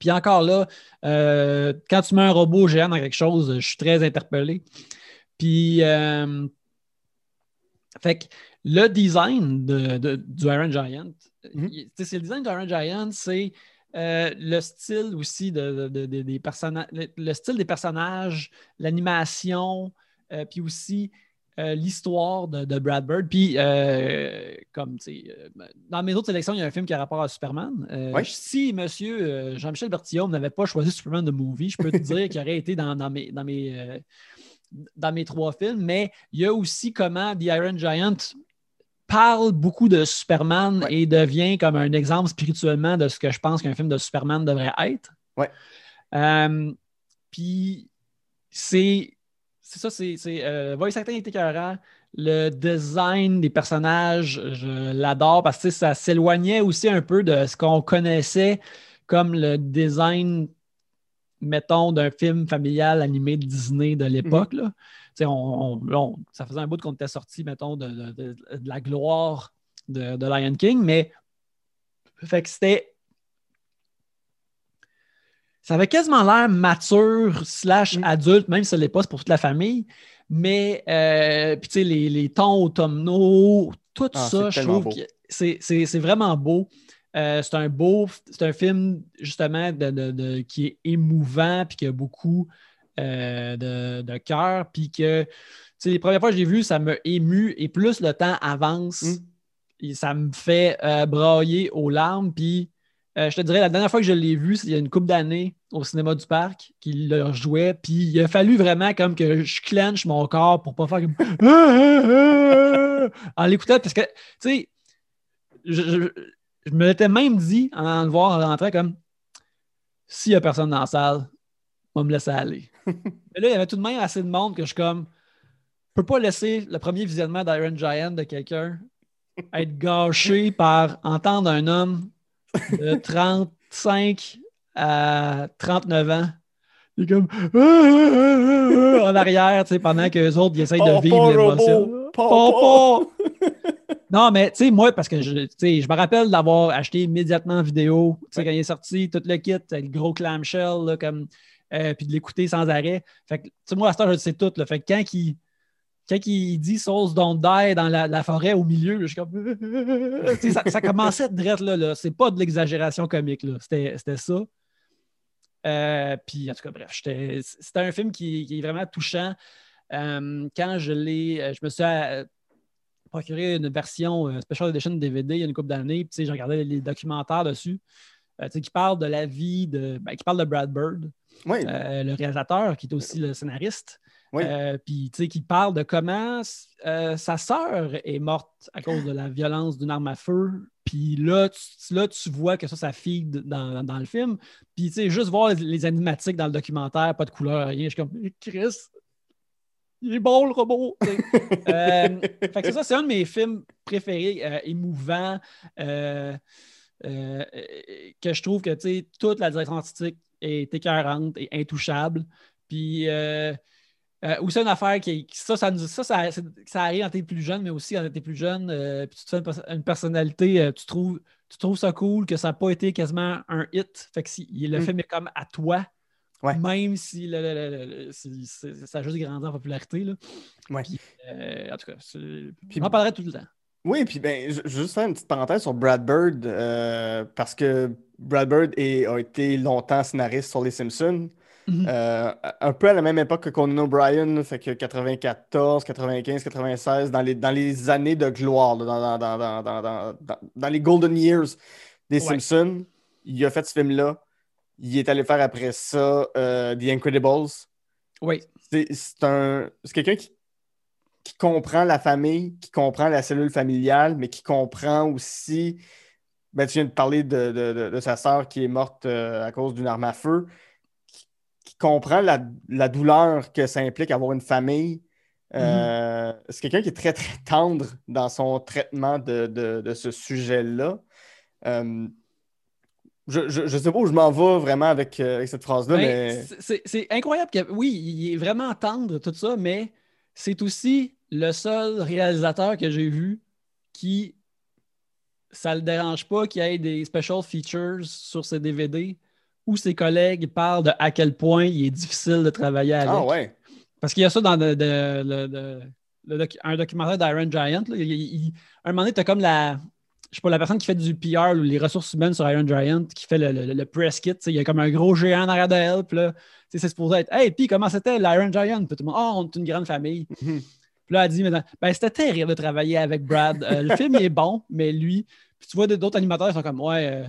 Puis encore là, euh, quand tu mets un robot géant dans quelque chose, je suis très interpellé. Puis, euh, fait que le design de, de- du Iron Giant, Mhm. c'est le design du Iron Giant, c'est euh, le style aussi de, de- de- des personnages, le, le style des personnages, l'animation, puis aussi euh, l'histoire de, de Brad Bird. Puis, euh, comme, tu sais, euh, dans mes autres sélections, il y a un film qui a rapport à Superman. Euh, Ouais. Si monsieur Jean-Michel Bertillon n'avait pas choisi Superman de Movie, je peux te dire qu'il aurait été dans, dans mes, dans, mes, dans mes trois films. Mais il y a aussi comment The Iron Giant parle beaucoup de Superman Ouais. et devient comme un exemple spirituellement de ce que je pense qu'un film de Superman devrait être. Ouais. Puis c'est c'est ça, c'est euh, Voice acting est écœurant. Le design des personnages, je l'adore parce que ça s'éloignait aussi un peu de ce qu'on connaissait comme le design, mettons, d'un film familial animé de Disney de l'époque. Tu sais, on- on- on- ça faisait un bout qu'on était sorti, mettons, de, de- de- de la gloire de, de Lion King, mais fait que c'était. Ça avait quasiment l'air mature slash Mm. adulte, même si ce n'est pas, pour toute la famille. Mais, euh, puis tu sais, les, les tons automnaux, tout Ah, ça, je trouve beau. que c'est vraiment beau. Euh, c'est un beau, c'est un film justement de, de- de- qui est émouvant, puis qui a beaucoup euh, de, de cœur, puis que, tu sais, les premières fois que j'ai vu, ça m'a ému, et plus le temps avance, Mm. et ça me fait brailler aux larmes, puis euh, je te dirais, la dernière fois que je l'ai vu, c'est il y a une couple d'années au cinéma du parc qu'il le jouait. Puis il a fallu vraiment comme que je clenche mon corps pour pas faire comme en l'écoutant. Parce que, tu sais, je, je- je me l'étais même dit en le voir rentrer comme s'il n'y a personne dans la salle, on va me laisser aller. Mais là, il y avait tout de même assez de monde que je suis comme je peux pas laisser le premier visionnement d'Iron Giant de quelqu'un être gâché par entendre un homme de 35 à 39 ans. Il est comme en arrière, tu sais, pendant que les autres ils essayent de Oh, vivre l'émotion. Non, mais tu sais, moi, parce que je, me rappelle d'avoir acheté immédiatement en vidéo, tu sais, Ouais. quand il est sorti, tout le kit, le gros clamshell, là, comme, euh, puis de l'écouter sans arrêt. Fait que, tu sais, moi, à ce temps, je le sais tout. Là. Fait que quand il, quand il dit Souls don't die dans la, la forêt au milieu, je suis comme. Ça, ça commençait de drette là. là. C'est pas de l'exagération comique, là. C'était c'était ça. Euh, puis, en tout cas, bref, c'était un film qui, qui est vraiment touchant. Euh, quand je l'ai, euh, je me suis procuré une version Special Edition DVD il y a une couple d'années, puis j'ai regardé les documentaires dessus, euh, qui parlent de la vie de, ben, qui parlent de Brad Bird, Oui, le réalisateur, qui est aussi le scénariste. Oui. Euh, puis, tu sais, qui parle de comment euh, sa sœur est morte à cause de la violence d'une arme à feu. Puis là tu, là, tu vois que ça, ça feed dans, dans le film. Puis, tu sais, juste voir les, les animatiques dans le documentaire, pas de couleur, rien. Je suis comme, Chris, il est bon le robot. Euh, fait que c'est ça, c'est un de mes films préférés, émouvant, que je trouve que, tu sais, toute la direction artistique est écœurante et intouchable. Puis, euh, euh, aussi une affaire qui, qui- ça, ça, nous- ça, ça, c'est- ça arrive quand t'es plus jeune, mais aussi quand t'es plus jeune, euh, puis tu te fais une, pers- une personnalité, euh, tu, trouves, tu trouves ça cool que ça n'a pas été quasiment un hit. Fait que si, le Mm. film est comme à toi, Ouais. même si le- le- le- si- c'est- ça a juste grandi en popularité. Là. Ouais. Puis, en tout cas, c'est- Puis- j'en parlerai tout le temps. Oui, puis ben, je- juste faire une petite parenthèse sur Brad Bird, parce que Brad Bird est- a été longtemps scénariste sur Les Simpsons. Mhm. Euh, un peu à la même époque que Conan O'Brien, fait que 94, 95, 96, dans les, dans les années de gloire, là, dans, dans, dans, dans, dans, dans- dans- dans les golden years des Ouais. Simpsons. Il a fait ce film-là. Il est allé faire après ça euh, The Incredibles. Oui. C'est un c'est quelqu'un qui, qui comprend la famille, qui comprend la cellule familiale, mais qui comprend aussi. Ben, tu viens de parler de, de- de- de sa sœur qui est morte euh, à cause d'une arme à feu, comprend la, la douleur que ça implique avoir une famille. Euh, C'est quelqu'un qui est très, très tendre dans son traitement de, de- de ce sujet-là. Euh, je, je, je sais pas où je m'en vais vraiment avec, euh, avec cette phrase-là, Ben, mais. c'est- incroyable que, oui, il est vraiment tendre, tout ça, mais c'est aussi le seul réalisateur que j'ai vu qui, ça le dérange pas qu'il y ait des special features sur ses DVD où ses collègues parlent de à quel point il est difficile de travailler avec. Ah ouais. Parce qu'il y a ça dans le- le doc- un documentaire d'Iron Giant. là. Il- il- un moment donné, tu as comme la. Je sais pas, la personne qui fait du PR ou les ressources humaines sur Iron Giant, qui fait le, le- le press kit. Il y a comme un gros géant en arrière d'elle. Puis là, c'est supposé être Hey, puis comment c'était l'Iron Giant? Puis tout le monde, oh, on est une grande famille. Mhm. Puis là, elle dit maintenant, ben, c'était terrible de travailler avec Brad. Euh, le film il est bon, mais lui. Puis tu vois d'autres animateurs qui sont comme Ouais, euh,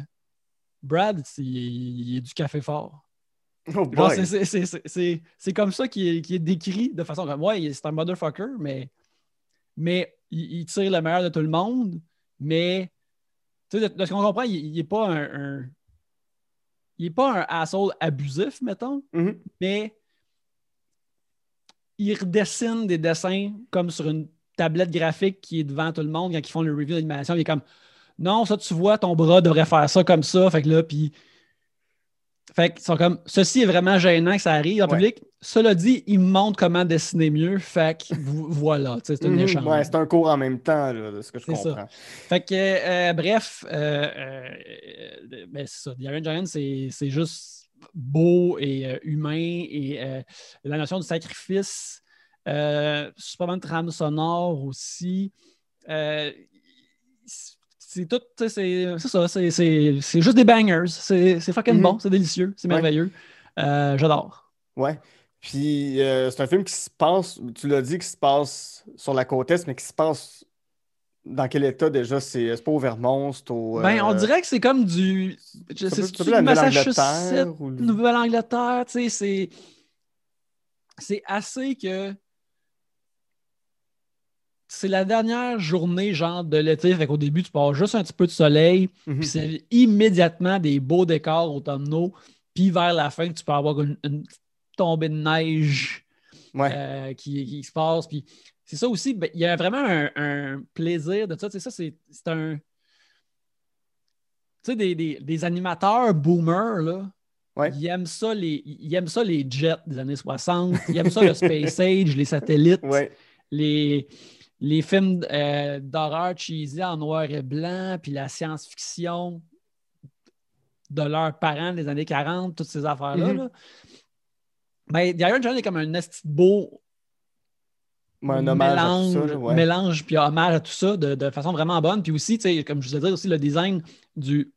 Brad, c'est- il, est du café fort. Oh c'est- comme ça qui est, est décrit de façon comme ouais, c'est un motherfucker, mais, mais il, il tire le meilleur de tout le monde. Mais tu sais, de, de ce qu'on comprend, il n'est pas un, un- il est pas un asshole abusif, mettons, Mhm. mais il redessine des dessins comme sur une tablette graphique qui est devant tout le monde quand ils font le review d'animation. Il est comme non, ça tu vois, ton bras devrait faire ça comme ça. Fait que là, puis. Fait qu'ils sont comme ceci est vraiment gênant que ça arrive en Ouais. public. Cela dit, il me montre comment dessiner mieux. Fait que vo- voilà, c'est un Mhm. échange. Ouais, c'est un cours en même temps, là, de ce que je ça. comprends. Fait que, euh, bref, euh, euh, ben, c'est ça. The Iron Giant, c'est juste beau et humain et la notion du sacrifice, euh, super bonne trame sonore aussi. Euh, c'est tout, c'est ça, c'est- juste des bangers. C'est fucking Mhm. bon, c'est délicieux, c'est Ouais. merveilleux. Euh, J'adore. Ouais. Puis euh, c'est un film qui se passe, tu l'as dit, qui se passe sur la côte est, mais qui se passe dans quel état déjà? C'est pas au Vermont, c'est au. Ben, on euh, dirait que c'est comme du. C'est la Massachusetts, ou le- Nouvelle-Angleterre, tu sais, c'est. C'est assez que. C'est la dernière journée, genre, de l'été. Fait qu'au début, tu pars juste un petit peu de soleil, Mhm. puis c'est immédiatement des beaux décors automnaux. Puis vers la fin, tu peux avoir une, tombée de neige Ouais. euh, qui, qui se passe. Puis c'est ça aussi, ben, il y a vraiment un, un plaisir de ça. Tu sais, ça, c'est c'est un. Tu sais, des, des- des animateurs boomers, là. Ouais. Ils aiment, ça les, ils aiment ça les jets des années 60. Ils aiment ça le Space Age, les satellites, Ouais. les, les films euh, d'horreur cheesy en noir et blanc, puis la science-fiction de leurs parents des années 40, toutes ces affaires-là. Là. Ben, The Iron Giant est comme un beau Ouais, un hommage à mélange, tout ça. ouais. mélange puis hommage à tout ça de, de façon vraiment bonne. Puis aussi, tu sais, comme je vous ai dit aussi, le design du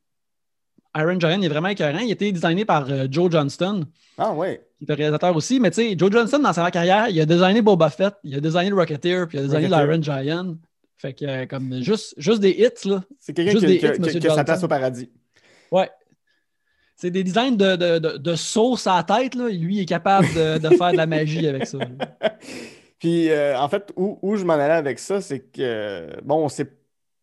Iron Giant est vraiment écœurant. Il a été designé par euh, Joe Johnston, Ah ouais. Réalisateur aussi. Mais tu sais, Joe Johnston, dans sa carrière, il a designé Boba Fett, il a designé le Rocketeer, puis il a designé l'Iron Giant. Fait que, euh, comme juste, juste des hits, là. C'est quelqu'un qui, qui- hits, qui- a sa Johnson. place au paradis. Ouais. C'est des designs de, de, de, de sauce à la tête, là. Lui, il est capable de, de faire de la magie avec ça. Puis, euh, en fait, où, où je m'en allais avec ça, c'est que, bon, c'est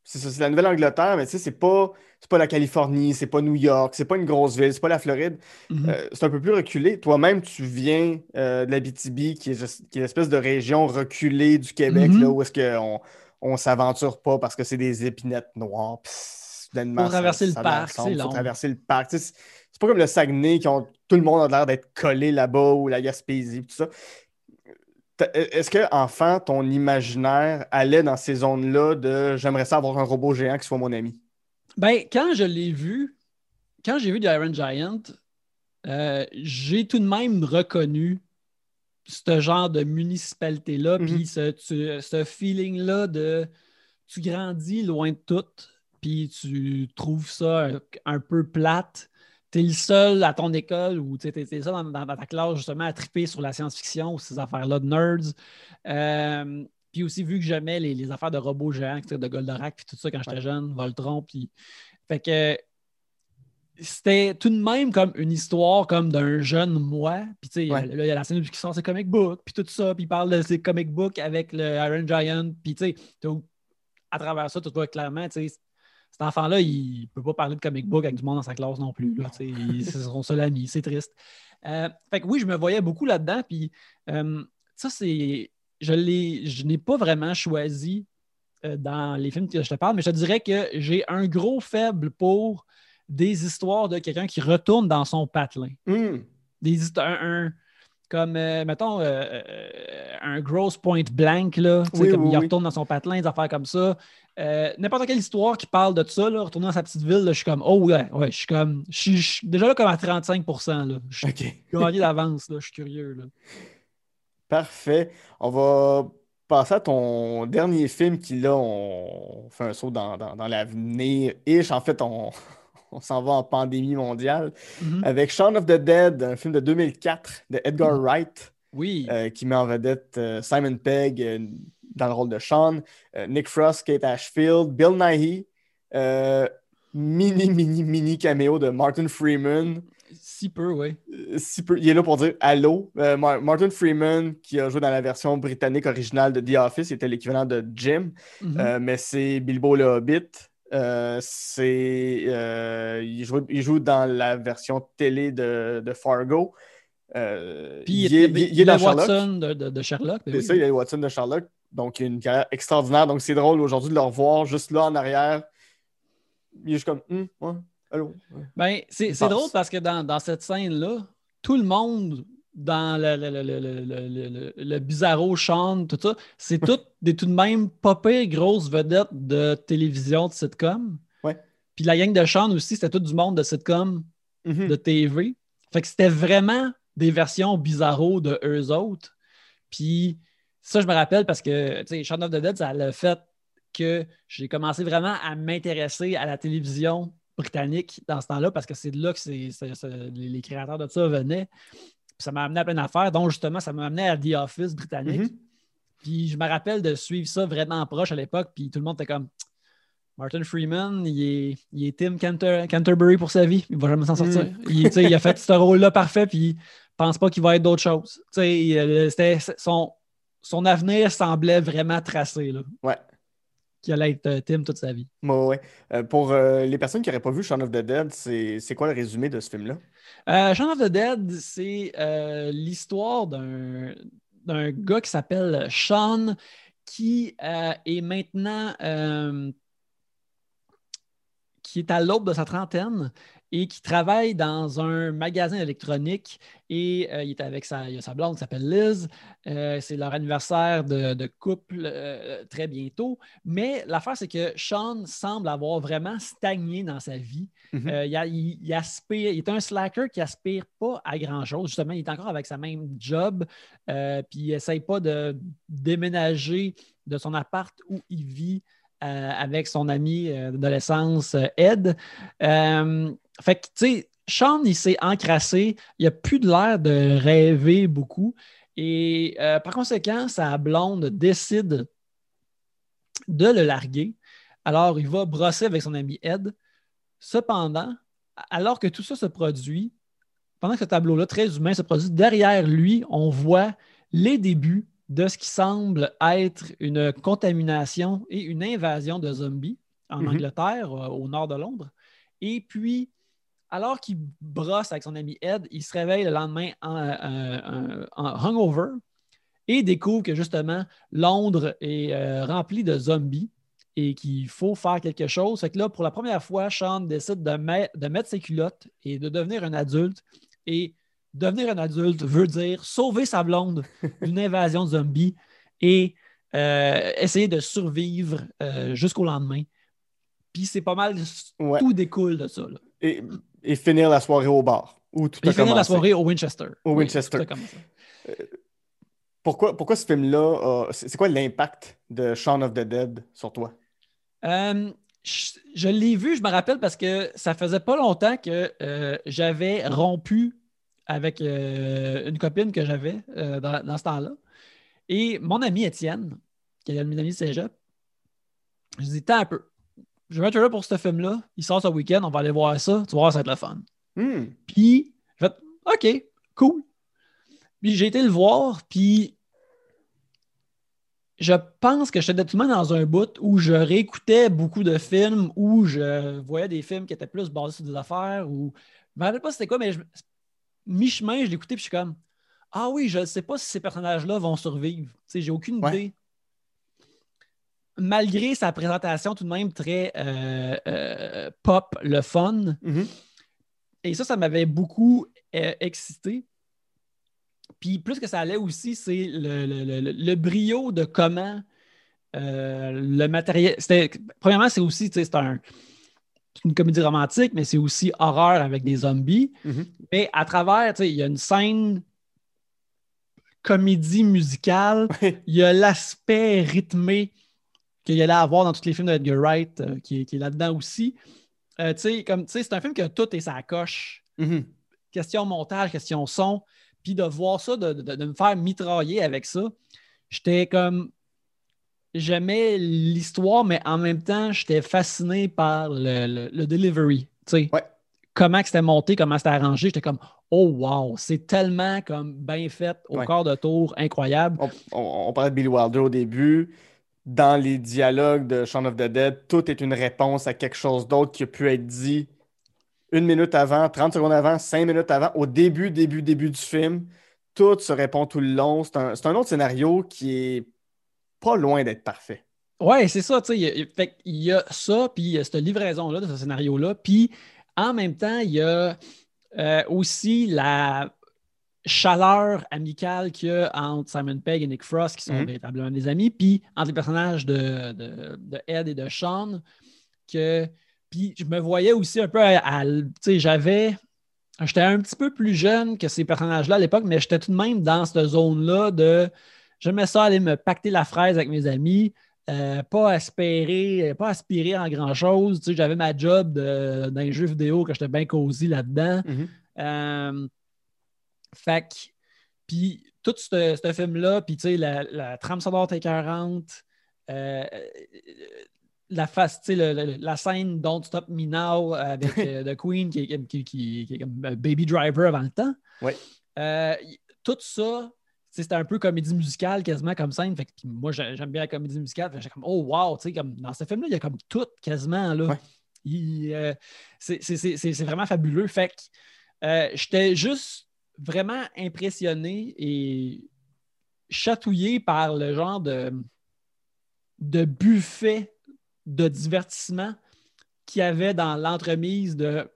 c'est ça, c'est la Nouvelle-Angleterre, mais tu sais, c'est pas, c'est pas la Californie, c'est pas New York, c'est pas une grosse ville, c'est pas la Floride. Mhm. Euh, c'est un peu plus reculé. Toi-même, tu viens euh, de l'Abitibi, qui est, qui est l'espèce de région reculée du Québec, Mhm. là, où est-ce qu'on on s'aventure pas parce que c'est des épinettes noires. Faut traverser le a parc, c'est long. traverser le parc. Tu sais, C'est pas comme le Saguenay, qui ont, tout le monde a l'air d'être collé là-bas, ou la Gaspésie, tout ça. T'as- Est-ce que, enfant, ton imaginaire allait dans ces zones-là de j'aimerais ça avoir un robot géant qui soit mon ami? Ben, quand je l'ai vu, quand j'ai vu The Iron Giant, euh, j'ai tout de même reconnu ce genre de municipalité-là, Mhm. puis ce, tu- ce feeling-là de tu grandis loin de tout, puis tu trouves ça un, un peu plate, t'es le seul à ton école ou t'es es le seul dans ta classe justement à triper sur la science-fiction ou ces affaires-là de nerds. Euh, puis aussi, vu que j'aimais les, les affaires de robots géants, de Goldorak, puis tout ça quand j'étais Ouais. jeune, Voltron, puis. Fait que c'était tout de même comme une histoire comme d'un jeune moi. Puis tu sais, Ouais. là, il y a la scène qui sort ses comic books, puis tout ça, puis il parle de ses comic books avec le Iron Giant, puis tu sais, à travers ça, tu vois clairement, tu sais, cet enfant-là, il peut pas parler de comic book avec du monde dans sa classe non plus. là, il- C'est son seul ami, c'est triste. Euh, fait que oui, je me voyais beaucoup là-dedans, puis euh, ça, c'est. Je n'ai pas vraiment choisi euh, dans les films que je te parle, mais je te dirais que j'ai un gros faible pour des histoires de quelqu'un qui retourne dans son patelin. Hmm. Des histoires, un, un- comme, euh, mettons, euh, un gross point blank, là, Oui, comme oui, il retourne dans son patelin, des affaires comme ça. N'importe quelle histoire qui parle de ça, là, retourner dans sa petite ville, là, je suis comme, oh ouais, ouais, je suis comme, je suis- déjà là comme à 35 là. Je suis OK. gagné d'avance, je suis curieux. Là. Parfait. On va passer à ton dernier film qui, là, on fait un saut dans, dans, dans l'avenir. Ish, en fait, on, on s'en va en pandémie mondiale. Mhm. Avec Shaun of the Dead, un film de 2004 de Edgar Mhm. Wright, Oui. euh, qui met en vedette euh, Simon Pegg euh, dans le rôle de Sean, Nick Frost, Kate Ashfield, Bill Nighy, mini, mini, mini caméo de Martin Freeman. Si peu, oui. Euh, si peu- il est là pour dire allô. Euh, Mar- Martin Freeman, qui a joué dans la version britannique originale de The Office, était l'équivalent de Jim, Mhm. Euh, mais c'est Bilbo le Hobbit. Euh, c'est, il, joue, il joue dans la version télé de, de Fargo. Puis il, est, il est dans Sherlock. Watson de, de- de Sherlock. ben C'est oui. ça, il est Watson de Sherlock. Donc, il a une carrière extraordinaire. Donc, c'est drôle aujourd'hui de le revoir juste là en arrière. Il est juste comme, Hum, ouais, allô? Ben, c'est drôle parce que dans, dans cette scène-là, tout le monde dans le, le, le, le, bizarro Sean, tout ça, c'est toutes des tout de même pas pires grosses vedettes de télévision, de sitcom. Ouais. Puis la gang de Sean aussi, c'était tout du monde de sitcom, Mhm. de TV. Fait que c'était vraiment des versions bizarro de eux autres. Puis ça, je me rappelle parce que, tu sais, Shaun of the Dead, ça a le fait que j'ai commencé vraiment à m'intéresser à la télévision britannique dans ce temps-là parce que c'est de là que les les créateurs de ça venaient. Puis ça m'a amené à plein d'affaires, dont justement, ça m'a amené à The Office britannique. Mhm. Puis je me rappelle de suivre ça vraiment proche à l'époque, puis tout le monde était comme Martin Freeman, il est, il est Tim Canter- Canterbury pour sa vie, il va jamais s'en sortir. Mm. Il, a fait ce rôle-là parfait, puis il pense pas qu'il va être d'autre chose. Euh, son, son avenir semblait vraiment tracé, là, Ouais. Qu'il allait être euh, Tim toute sa vie. Ouais, ouais. Euh, pour euh, les personnes qui n'auraient pas vu Shaun of the Dead, c'est quoi le résumé de ce film-là? Euh, Shaun of the Dead, c'est l'histoire d'un d'un gars qui s'appelle Sean qui est maintenant qui est à l'aube de sa trentaine et qui travaille dans un magasin électronique et euh, il est avec sa, il a sa blonde qui s'appelle Liz. Euh, c'est leur anniversaire de, de couple euh, très bientôt. Mais l'affaire, c'est que Sean semble avoir vraiment stagné dans sa vie. Mhm. Euh, il, a- il- il aspire, il est un slacker qui aspire pas à grand-chose. Justement, il est encore avec sa même job, puis il essaye pas de déménager de son appart où il vit euh, avec son ami euh, d'adolescence, euh, Ed. Fait que, tu sais, Sean, il s'est encrassé. Il a plus de l'air de rêver beaucoup. Et euh, par conséquent, sa blonde décide de le larguer. Alors, il va brosser avec son ami Ed. Cependant, alors que tout ça se produit, pendant que ce tableau-là, très humain, se produit, derrière lui, on voit les débuts de ce qui semble être une contamination et une invasion de zombies en Mhm. Angleterre, euh, au nord de Londres. Et puis, alors qu'il brosse avec son ami Ed, il se réveille le lendemain en, en- en- en hungover et découvre que justement Londres est euh, rempli de zombies et qu'il faut faire quelque chose. Fait que là, pour la première fois, Sean décide de, met- de mettre ses culottes et de devenir un adulte. Et devenir un adulte veut dire sauver sa blonde d'une invasion de zombies et euh, essayer de survivre euh, jusqu'au lendemain. Puis c'est pas mal, Ouais. tout découle de ça. là. Et, et finir la soirée au bar. Où tout a finir la soirée au Winchester. Au Oui, Winchester. commencé. Pourquoi, pourquoi ce film-là, c'est quoi l'impact de Shaun of the Dead sur toi? Euh, je, je l'ai vu, je me rappelle, parce que ça faisait pas longtemps que euh, j'avais rompu avec euh, une copine que j'avais euh, dans, dans ce temps-là. Et mon ami Étienne, qui est amis de cégep, je dis, tant un peu. Je vais être là pour ce film-là. Il sort ce week-end, on va aller voir ça. Tu voir, ça va être le fun. Hmm. Puis, je fais, OK, cool. Puis, j'ai été le voir, puis je pense que j'étais tout le monde dans un bout où je réécoutais beaucoup de films, où je voyais des films qui étaient plus basés sur des affaires, ou je me rappelle pas c'était quoi, mais je- mi-chemin, je l'écoutais, puis je suis comme Ah oui, je ne sais pas si ces personnages-là vont survivre. Tu sais, j'ai aucune Ouais. idée. Malgré sa présentation tout de même très euh, euh, pop, le fun, Mhm. et ça, ça m'avait beaucoup euh, excité. Puis plus que ça allait aussi, c'est le, le- le- le brio de comment le matériel. Premièrement, c'est aussi, tu sais, c'est un- une comédie romantique, mais c'est aussi horreur avec des zombies. Mhm. Mais à travers, tu sais, il y a une scène comédie musicale, il y a l'aspect rythmé qu'il y allait avoir dans tous les films d'Edgar Wright euh, qui, est- qui est là-dedans aussi. Euh, comme, c'est un film que tout est sa coche Mhm. question montage, question son, puis de voir ça, de, de- de me faire mitrailler avec ça, j'étais comme. J'aimais l'histoire, mais en même temps, j'étais fasciné par le, le- le delivery. Ouais. comment c'était monté, comment c'était arrangé. J'étais comme, oh wow, c'est tellement comme bien fait au Ouais. corps de tour, incroyable. On, on- on parlait de Billy Wilder au début. Dans les dialogues de Shaun of the Dead, tout est une réponse à quelque chose d'autre qui a pu être dit une minute avant, 30 secondes avant, 5 minutes avant, au début, début, début du film. Tout se répond tout le long. C'est un, un autre scénario qui est pas loin d'être parfait. Ouais, c'est ça, il y a ça, puis il y a cette livraison-là, de ce scénario-là. Puis en même temps, il y a euh, aussi la chaleur amicale qu'il y a entre Simon Pegg et Nick Frost, qui sont Mhm. véritablement des amis, puis entre les personnages de, de, de Ed et de Sean, que. Puis je me voyais aussi un peu à. à- tu sais, j'avais. J'étais un petit peu plus jeune que ces personnages-là à l'époque, mais j'étais tout de même dans cette zone-là de. J'aimais ça aller me pacter la fraise avec mes amis, euh, pas aspirer, pas aspirer en grand-chose. Tu sais, j'avais ma job de- dans les jeux vidéo, que j'étais bien cosy là-dedans. Euh, fait que, puis tout ce, film-là, puis tu sais, la, la trame sonore écœurante, euh, la, face, tu sais, le- le- la scène Don't Stop Me Now avec euh, The Queen, qui est, qui, qui- qui- qui est comme Baby Driver avant le temps. Euh, y- tout ça, c'était un peu comédie musicale quasiment comme scène. Fait que, moi, j'ai- j'aime bien la comédie musicale. J'étais comme, oh wow, tu sais, comme dans ce film-là, il y a comme tout quasiment. Là. Ouais. Euh, c'est- vraiment fabuleux. Fait que euh, j'étais juste vraiment impressionné et chatouillé par le genre de, de buffet de divertissement qu'il y avait dans l'entremise de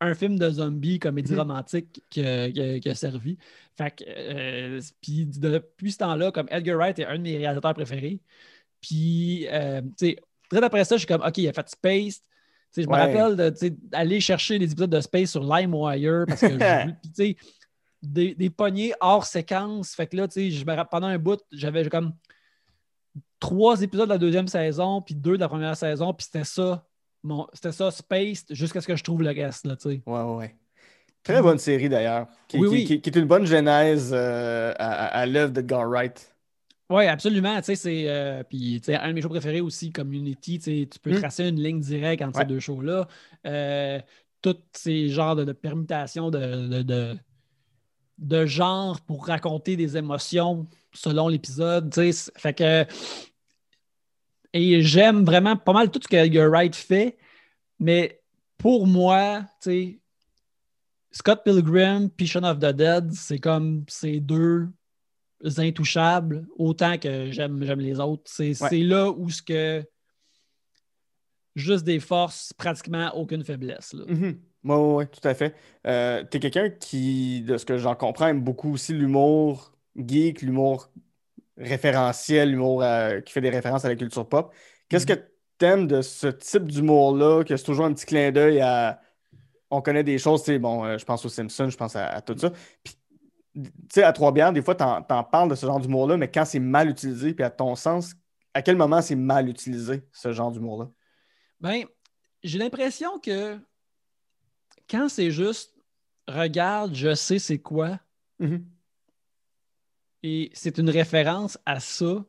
un film de zombies, comédie Mhm. romantique que- que- qui a servi. Fait que, euh, puis depuis ce temps-là, comme Edgar Wright est un de mes réalisateurs préférés. Puis, euh, tu sais, très après ça, je suis comme, OK, il a fait Space. Je me rappelle d'aller chercher les épisodes de Space sur LimeWire parce que je- des, des poignées hors séquence. Fait que là, tu sais, je me rappelle, pendant un bout, j'avais comme trois épisodes de la deuxième saison, puis deux de la première saison, puis c'était ça. Mon, c'était ça, Space, jusqu'à ce que je trouve le reste, là, tu sais. Ouais, ouais. Très bonne série d'ailleurs, qui, Oui, qui- oui. qui- qui est une bonne genèse euh, à, à- à l'œuvre d'Edgar Wright. Oui, absolument. Tu sais, c'est. euh, puis, tu sais, un de mes shows préférés aussi, Community. Tu sais, tu peux Mm. tracer une ligne directe entre Ouais. ces deux shows-là. Euh, tous ces genres de, de permutations de, de, de, de genres pour raconter des émotions selon l'épisode. Fait que. Et j'aime vraiment pas mal tout ce que Edgar Wright fait, mais pour moi, tu sais, Scott Pilgrim puis Shaun of the Dead, c'est comme ces deux intouchables, autant que j'aime les autres. C'est Ouais. là où ce que juste des forces, pratiquement aucune faiblesse. là. Mhm. Ouais, ouais, ouais, tout à fait. Euh, t'es quelqu'un qui, de ce que j'en comprends, aime beaucoup aussi l'humour geek, l'humour référentiel, l'humour euh, qui fait des références à la culture pop. Qu'est-ce que t'aimes de ce type d'humour-là, que c'est toujours un petit clin d'œil à... On connaît des choses, tu sais, bon, euh, je pense aux Simpsons, je pense à, à tout ça. Puis, tu sais, à Trois-Bières, des fois, t'en, t'en parles de ce genre d'humour-là, mais quand c'est mal utilisé, puis à ton sens, à quel moment c'est mal utilisé, ce genre d'humour-là? Ben, j'ai l'impression que quand c'est juste regarde, je sais c'est quoi, Mhm. et c'est une référence à ça,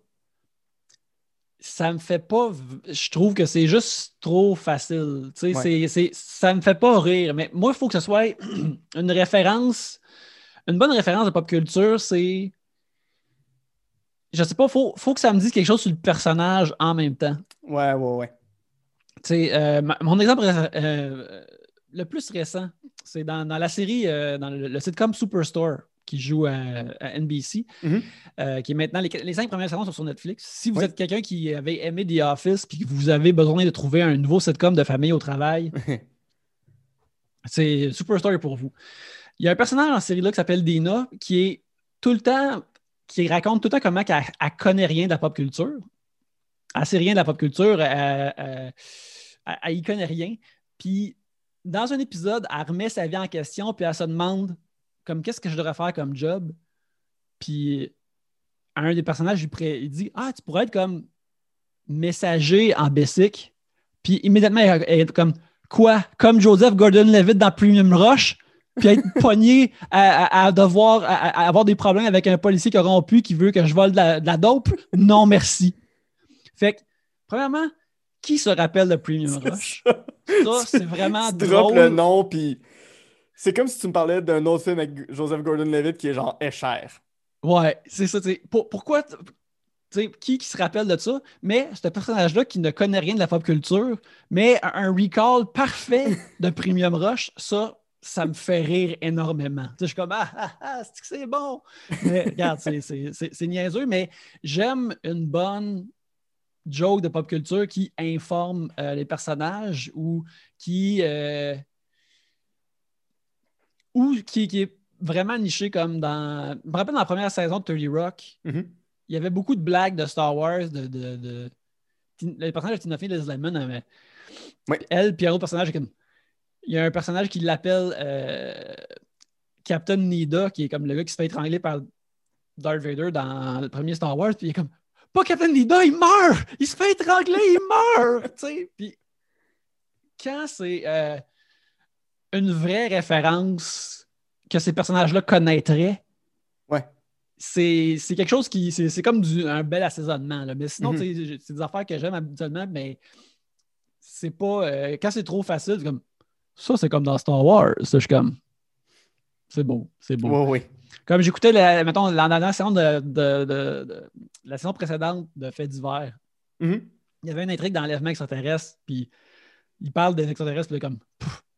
ça me fait pas. Je trouve que c'est juste trop facile. Tu sais, Ouais. c'est- ça me fait pas rire. Mais moi, il faut que ce soit une référence. Une bonne référence de pop culture, c'est. Je sais pas, il faut, faut que ça me dise quelque chose sur le personnage en même temps. Ouais, ouais, ouais. Tu sais, euh, mon exemple euh, le plus récent, c'est dans, dans la série, euh, dans le, le sitcom Superstore qui joue à, à NBC, Mhm. euh, qui est maintenant, les, les cinq premières saisons sont sur Netflix. Si vous Oui. êtes quelqu'un qui avait aimé The Office puis que vous avez besoin de trouver un nouveau sitcom de famille au travail, c'est Superstore pour vous. Il y a un personnage la série-là qui s'appelle Dina qui est tout le temps, qui raconte tout le temps comment elle, elle connaît rien de la pop culture. Elle sait rien de la pop culture, elle, elle, elle- elle y connaît rien. Puis dans un épisode, elle remet sa vie en question, puis elle se demande comme qu'est-ce que je devrais faire comme job? Puis un des personnages, il dit Ah, tu pourrais être comme messager en basic. Puis immédiatement, elle est comme Quoi? Comme Joseph Gordon-Levitt dans Premium Rush Puis être pogné à, à- à devoir à, à avoir des problèmes avec un policier corrompu qui veut que je vole de la, de la dope? Non, merci. Fait que, premièrement, qui se rappelle de Premium Rush? Ça, c'est vraiment tu drôle. le nom, puis c'est comme si tu me parlais d'un autre film avec Joseph Gordon-Levitt qui est genre Escher. Ouais, c'est ça. Pour- pourquoi, t- tu sais, qui, qui se rappelle de ça? Mais ce personnage-là qui ne connaît rien de la pop culture, mais un, recall parfait de Premium Rush, ça, ça me fait rire énormément. Tu sais, je suis comme, ah, ah, ah, c'est que c'est bon? Mais regarde, c'est niaiseux, mais j'aime une bonne joke de pop culture qui informe euh, les personnages ou qui. euh, ou qui, qui est vraiment niché comme dans. Je me rappelle dans la première saison de 30 Rock, Mhm. il y avait beaucoup de blagues de Star Wars, de. de, de- le personnage de Tina Fey, Liz Lemon, mais Oui. elle, puis un autre personnage, comme. Il y a un personnage qui l'appelle euh, Captain Nida, qui est comme le gars qui se fait étrangler par Darth Vader dans le premier Star Wars, puis il est comme Pas Captain Nida, il meurt! Il se fait étrangler, il meurt! Puis quand c'est euh, une vraie référence que ces personnages-là connaîtraient, Ouais. c'est quelque chose qui. C'est comme du- un bel assaisonnement. là. Mais sinon, Mhm. j'ai- c'est des affaires que j'aime habituellement, mais c'est pas. euh, quand c'est trop facile, c'est comme. Ça, c'est comme dans Star Wars. Ça, je suis comme. C'est beau, c'est beau. Ouais, ouais. Comme j'écoutais, la, mettons, la dernière saison de, de- de- de- la saison précédente de Fait d'hiver, Mhm. il y avait une intrigue d'enlèvement extraterrestre, puis il parle des extraterrestres, puis comme,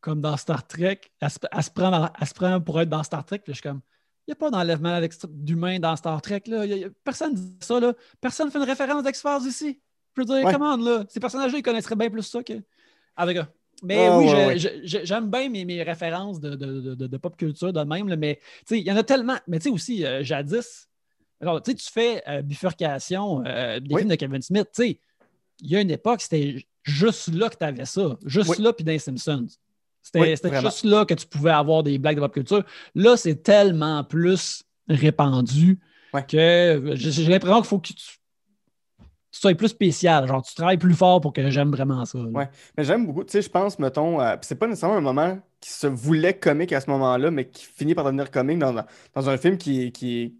comme dans Star Trek, elle se, elle se prend, dans- elle se prend pour être dans Star Trek, puis je suis comme, il n'y a pas d'enlèvement d'humains dans Star Trek, là. Y a- il y a- personne dit ça, là. Personne fait une référence d'X-Files ici. Je veux dire, Ouais. comment, là? Ces personnages-là, ils connaîtraient bien plus ça que. Tout cas. Mais Ah, oui, ouais, ouais. j'aime bien mes, mes références de, de- de- de- de pop culture de même, là, mais il y en a tellement. Mais tu sais aussi, euh, jadis, alors, tu fais euh, bifurcation euh, des Oui. films de Kevin Smith, tu sais, il y a une époque, c'était juste là que tu avais ça. Juste Oui. là, puis dans les Simpsons. C'était Oui, juste là que tu pouvais avoir des blagues de pop culture. Là, c'est tellement plus répandu que j'ai l'impression qu'il faut que tu sois plus spécial. Genre, tu travailles plus fort pour que j'aime vraiment ça. Ouais. Mais j'aime beaucoup, tu sais, je pense, mettons, euh, c'est pas nécessairement un moment qui se voulait comique à ce moment-là, mais qui finit par devenir comique dans, dans un film qui, est- qui est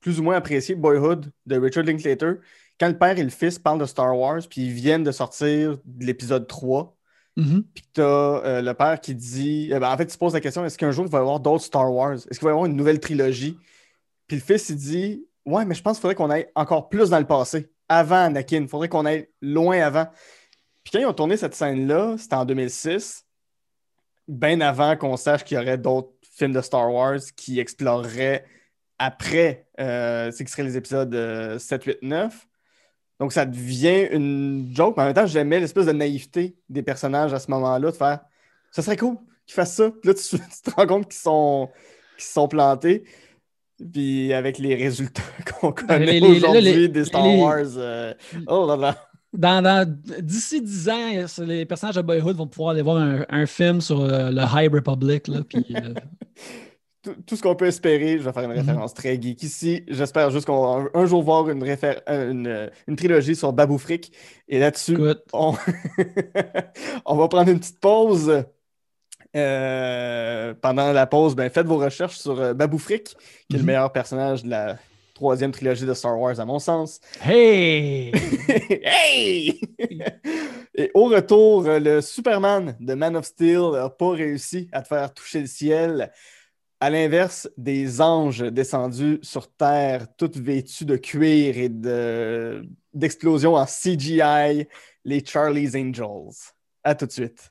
plus ou moins apprécié, Boyhood, de Richard Linklater. Quand le père et le fils parlent de Star Wars, puis ils viennent de sortir de l'épisode 3, Mhm. puis que t'as euh, le père qui dit, eh ben, en fait, tu te poses la question, est-ce qu'un jour il va y avoir d'autres Star Wars? Est-ce qu'il va y avoir une nouvelle trilogie? Puis le fils, il dit, ouais, mais je pense qu'il faudrait qu'on aille encore plus dans le passé, avant Anakin. Il faudrait qu'on aille loin avant. Puis quand ils ont tourné cette scène-là, c'était en 2006, bien avant qu'on sache qu'il y aurait d'autres films de Star Wars qui exploreraient après euh, ce qui seraient les épisodes euh, 7, 8, 9. Donc ça devient une joke, mais en même temps, j'aimais l'espèce de naïveté des personnages à ce moment-là, de faire ça serait cool qu'ils fassent ça. Puis là, tu, te rends compte qu'ils sont, sont plantés. Puis avec les résultats qu'on connaît les- les- aujourd'hui des Star les- Wars, euh, oh là là. Dans, dans- D'ici 10 ans, les personnages de Boyhood vont pouvoir aller voir un, un film sur euh, le High Republic. Là, puis, euh, tout, tout ce qu'on peut espérer. Je vais faire une Mhm. référence très geek ici. J'espère juste qu'on va un jour voir une, réfé- une, une trilogie sur Babou Frick. Et là-dessus, on va prendre une petite pause. Euh, pendant la pause, ben, faites vos recherches sur euh, Babou Frick, qui est le Mhm. meilleur personnage de la troisième trilogie de Star Wars, à mon sens. hey! hey! Et au retour, euh, le Superman de Man of Steel n'a pas réussi à te faire toucher le ciel. À l'inverse, des anges descendus sur Terre, tous vêtus de cuir et de- d'explosions en CGI, les Charlie's Angels. À tout de suite.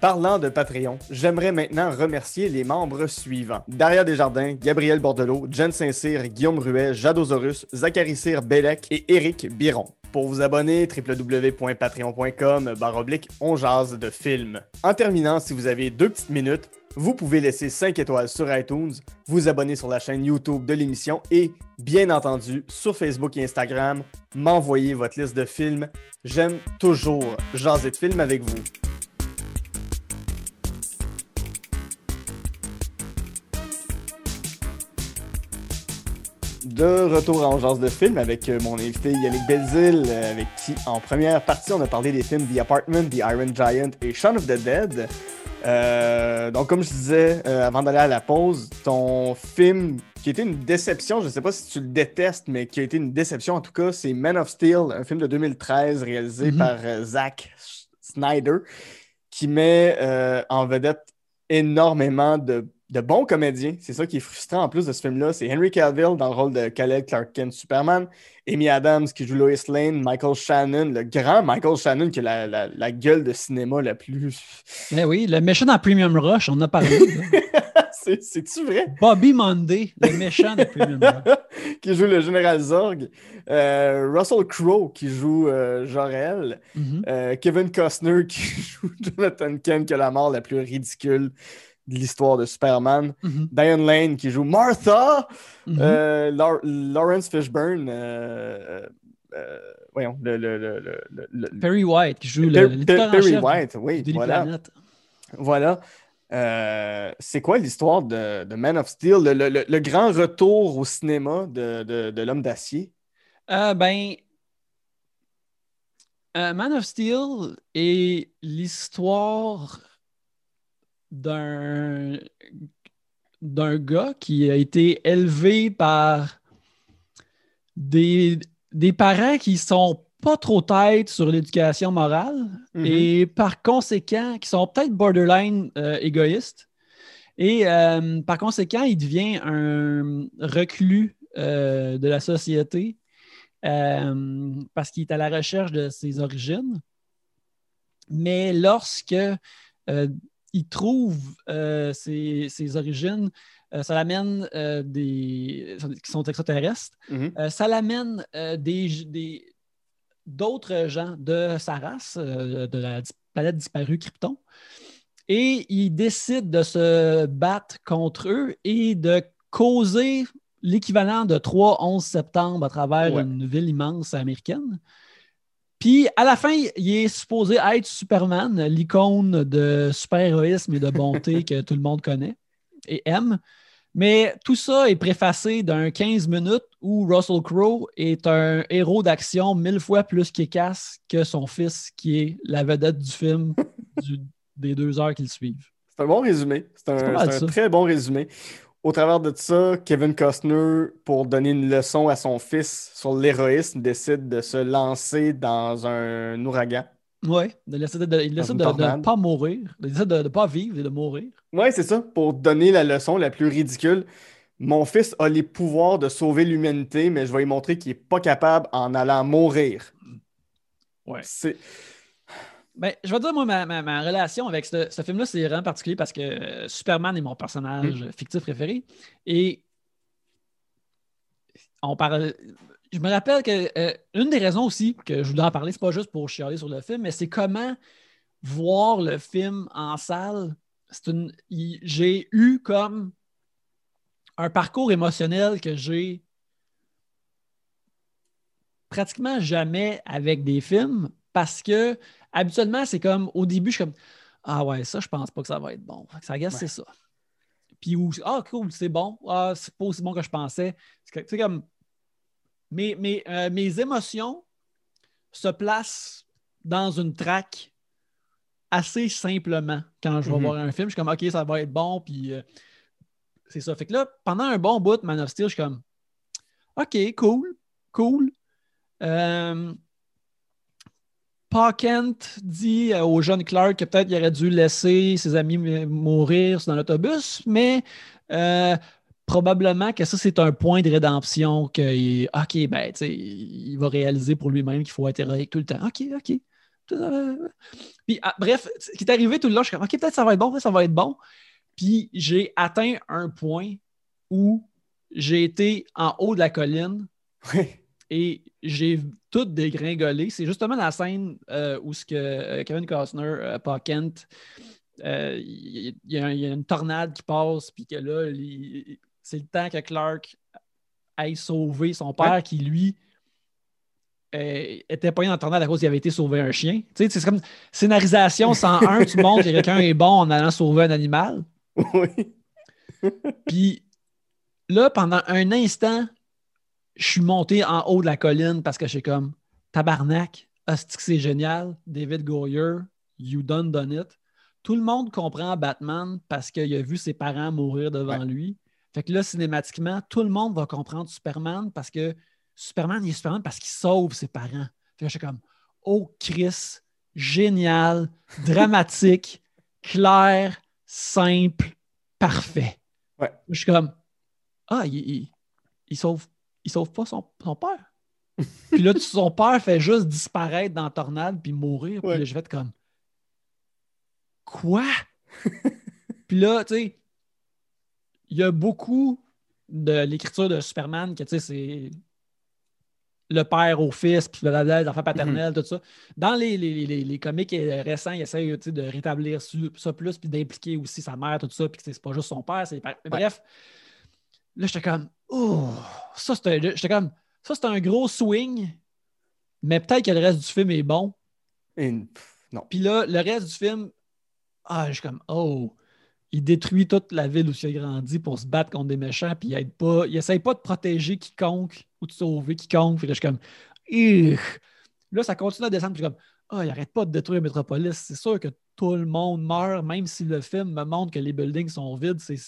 Parlant de Patreon, j'aimerais maintenant remercier les membres suivants. Daria Desjardins, Gabriel Bordelot, Jen Saint-Cyr, Guillaume Ruet, Jadosaurus, Zachary Cyr Bellec et Éric Biron. Pour vous abonner, www.patreon.com baroblique on jase de films. En terminant, si vous avez deux petites minutes, vous pouvez laisser 5 étoiles sur iTunes, vous abonner sur la chaîne YouTube de l'émission et, bien entendu, sur Facebook et Instagram, m'envoyer votre liste de films. J'aime toujours jaser de films avec vous. De retour en genre de film avec euh, mon invité Yannick Belzil, euh, avec qui en première partie on a parlé des films The Apartment, The Iron Giant et Shaun of the Dead. Euh, donc comme je disais euh, avant d'aller à la pause, ton film qui était une déception, je ne sais pas si tu le détestes, mais qui a été une déception en tout cas, c'est Man of Steel, un film de 2013 réalisé Mhm. par euh, Zack Snyder, qui met en vedette énormément de, de bons comédiens. C'est ça qui est frustrant en plus de ce film-là. C'est Henry Cavill dans le rôle de Kal-El Clark Kent Superman, Amy Adams qui joue Lois Lane, Michael Shannon, le grand Michael Shannon qui a la, la- la gueule de cinéma la plus... Eh oui, le méchant dans Premium Rush, on en a parlé. C'est-tu vrai? Bobby Monday, le méchant de Premium Rush. qui joue le général Zorg, Euh, Russell Crowe qui joue euh, Jor-El, Mhm. Euh, Kevin Costner qui joue Jonathan Kent qui a la mort la plus ridicule de l'histoire de Superman, Mhm. Diane Lane qui joue Martha, Mhm. Euh, Lawrence Fishburne, euh, euh, voyons, le, le, le, le- le- le- Perry White, qui joue Per- le, Per- Perry chef White, oui, voilà. Voilà. Euh, c'est quoi l'histoire de, de Man of Steel, le, le- le- le grand retour au cinéma de, de- de l'homme d'acier? Euh, ben, euh, Man of Steel est l'histoire d'un d'un gars qui a été élevé par des, des parents qui sont pas trop têtes sur l'éducation morale Mhm. et par conséquent qui sont peut-être borderline euh, égoïstes. Et euh, par conséquent, il devient un reclus euh, de la société parce qu'il est à la recherche de ses origines. Mais lorsque il trouve euh, ses, ses origines, euh, ça l'amène euh, des qui sont extraterrestres. Mhm. Ça l'amène des, d'autres gens de sa race, de la planète disparue Krypton. Et il décide de se battre contre eux et de causer l'équivalent de 3-11 septembre à travers Ouais. une ville immense américaine. Puis à la fin, il est supposé être Superman, l'icône de super-héroïsme et de bonté que tout le monde connaît et aime. Mais tout ça est préfacé d'un 15 minutes où Russell Crowe est un héros d'action mille fois plus qu'efficace que son fils, qui est la vedette du film du- des deux heures qui le suivent. C'est un bon résumé. C'est un, très bon résumé. Au travers de ça, Kevin Costner, pour donner une leçon à son fils sur l'héroïsme, décide de se lancer dans un ouragan. Oui, il décide de ne pas mourir. Il décide de ne pas vivre et de mourir. Ouais, c'est ça, pour donner la leçon la plus ridicule. Mon fils a les pouvoirs de sauver l'humanité, mais je vais lui montrer qu'il n'est pas capable en allant mourir. Ouais. C'est... Ben, je vais dire, moi, ma, ma- ma relation avec ce, ce film-là, c'est vraiment particulier parce que euh, Superman est mon personnage Mm. fictif préféré. Et on parle. Je me rappelle que euh, une des raisons aussi que je voulais en parler, c'est pas juste pour chialer sur le film, mais c'est comment voir le film en salle. C'est une. J'ai eu comme un parcours émotionnel que j'ai pratiquement jamais avec des films parce que habituellement, c'est comme au début, je suis comme Ah ouais, ça, je pense pas que ça va être bon. Ça guess, Ouais. c'est ça. Puis ou Ah, cool, c'est bon. Ah, c'est pas aussi bon que je pensais. C'est comme mes, mes, euh, mes émotions se placent dans une traque assez simplement quand je vais Mhm. voir un film. Je suis comme OK, ça va être bon. Puis euh, c'est ça. Fait que là, pendant un bon bout, Man of Steel, je suis comme OK, cool, cool. Euh, Pa Kent dit euh, au jeune Clark que peut-être il aurait dû laisser ses amis mourir dans l'autobus, mais euh, probablement que ça, c'est un point de rédemption que, OK, ben, il va réaliser pour lui-même qu'il faut être héroïque tout le temps. OK, OK. Puis, ah, bref, ce qui est arrivé tout le long, je suis comme, OK, peut-être ça va être bon, ça va être bon. Puis, j'ai atteint un point où j'ai été en haut de la colline Ouais. Et j'ai tout dégringolé. C'est justement la scène euh, où ce que euh, Kevin Costner, euh, pas Kent, euh, il y, a y une tornade qui passe, puis que là, c'est le temps que Clark aille sauver son père Ouais. qui, lui, était pas dans la tornade à cause qu'il avait été sauver un chien. Tu sais, c'est comme scénarisation 101, tu montres que quelqu'un est bon en allant sauver un animal. Oui. Puis là, pendant un instant, je suis monté en haut de la colline parce que j'ai comme tabarnak, hostie que c'est génial, David Goyer, you done done it. Tout le monde comprend Batman parce qu'il a vu ses parents mourir devant Ouais. lui. Fait que là, cinématiquement, tout le monde va comprendre Superman parce que Superman, il est Superman parce qu'il sauve ses parents. Fait que je suis comme, oh Chris, génial, dramatique, clair, simple, parfait. Ouais. Je suis comme, ah, il, il, il sauve, il sauve pas son, son père. puis là, son père fait juste disparaître dans la tornade puis mourir. Puis Ouais. là, je vais être comme, quoi? puis là, tu sais, il y a beaucoup de l'écriture de Superman que, tu sais, c'est le père au fils, puis blablabla, les enfants paternels, tout ça. Dans les, les, les, les comics récents, il essaie tu sais, de rétablir ça plus, puis d'impliquer aussi sa mère, tout ça, puis que c'est pas juste son père. Mais Bref, là, j'étais comme, oh, ça, c'était j'étais comme, ça, c'est un gros swing, mais peut-être que le reste du film est bon. Et non. Puis là, le reste du film, ah, je suis comme, oh, il détruit toute la ville où il a grandi pour se battre contre des méchants, puis il aide pas, il essaye pas de protéger quiconque ou de sauver quiconque. Puis là, je suis comme, Ugh. là, ça continue à descendre, puis je suis comme, ah, il arrête pas de détruire Metropolis. C'est sûr que tout le monde meurt, même si le film me montre que les buildings sont vides. C'est,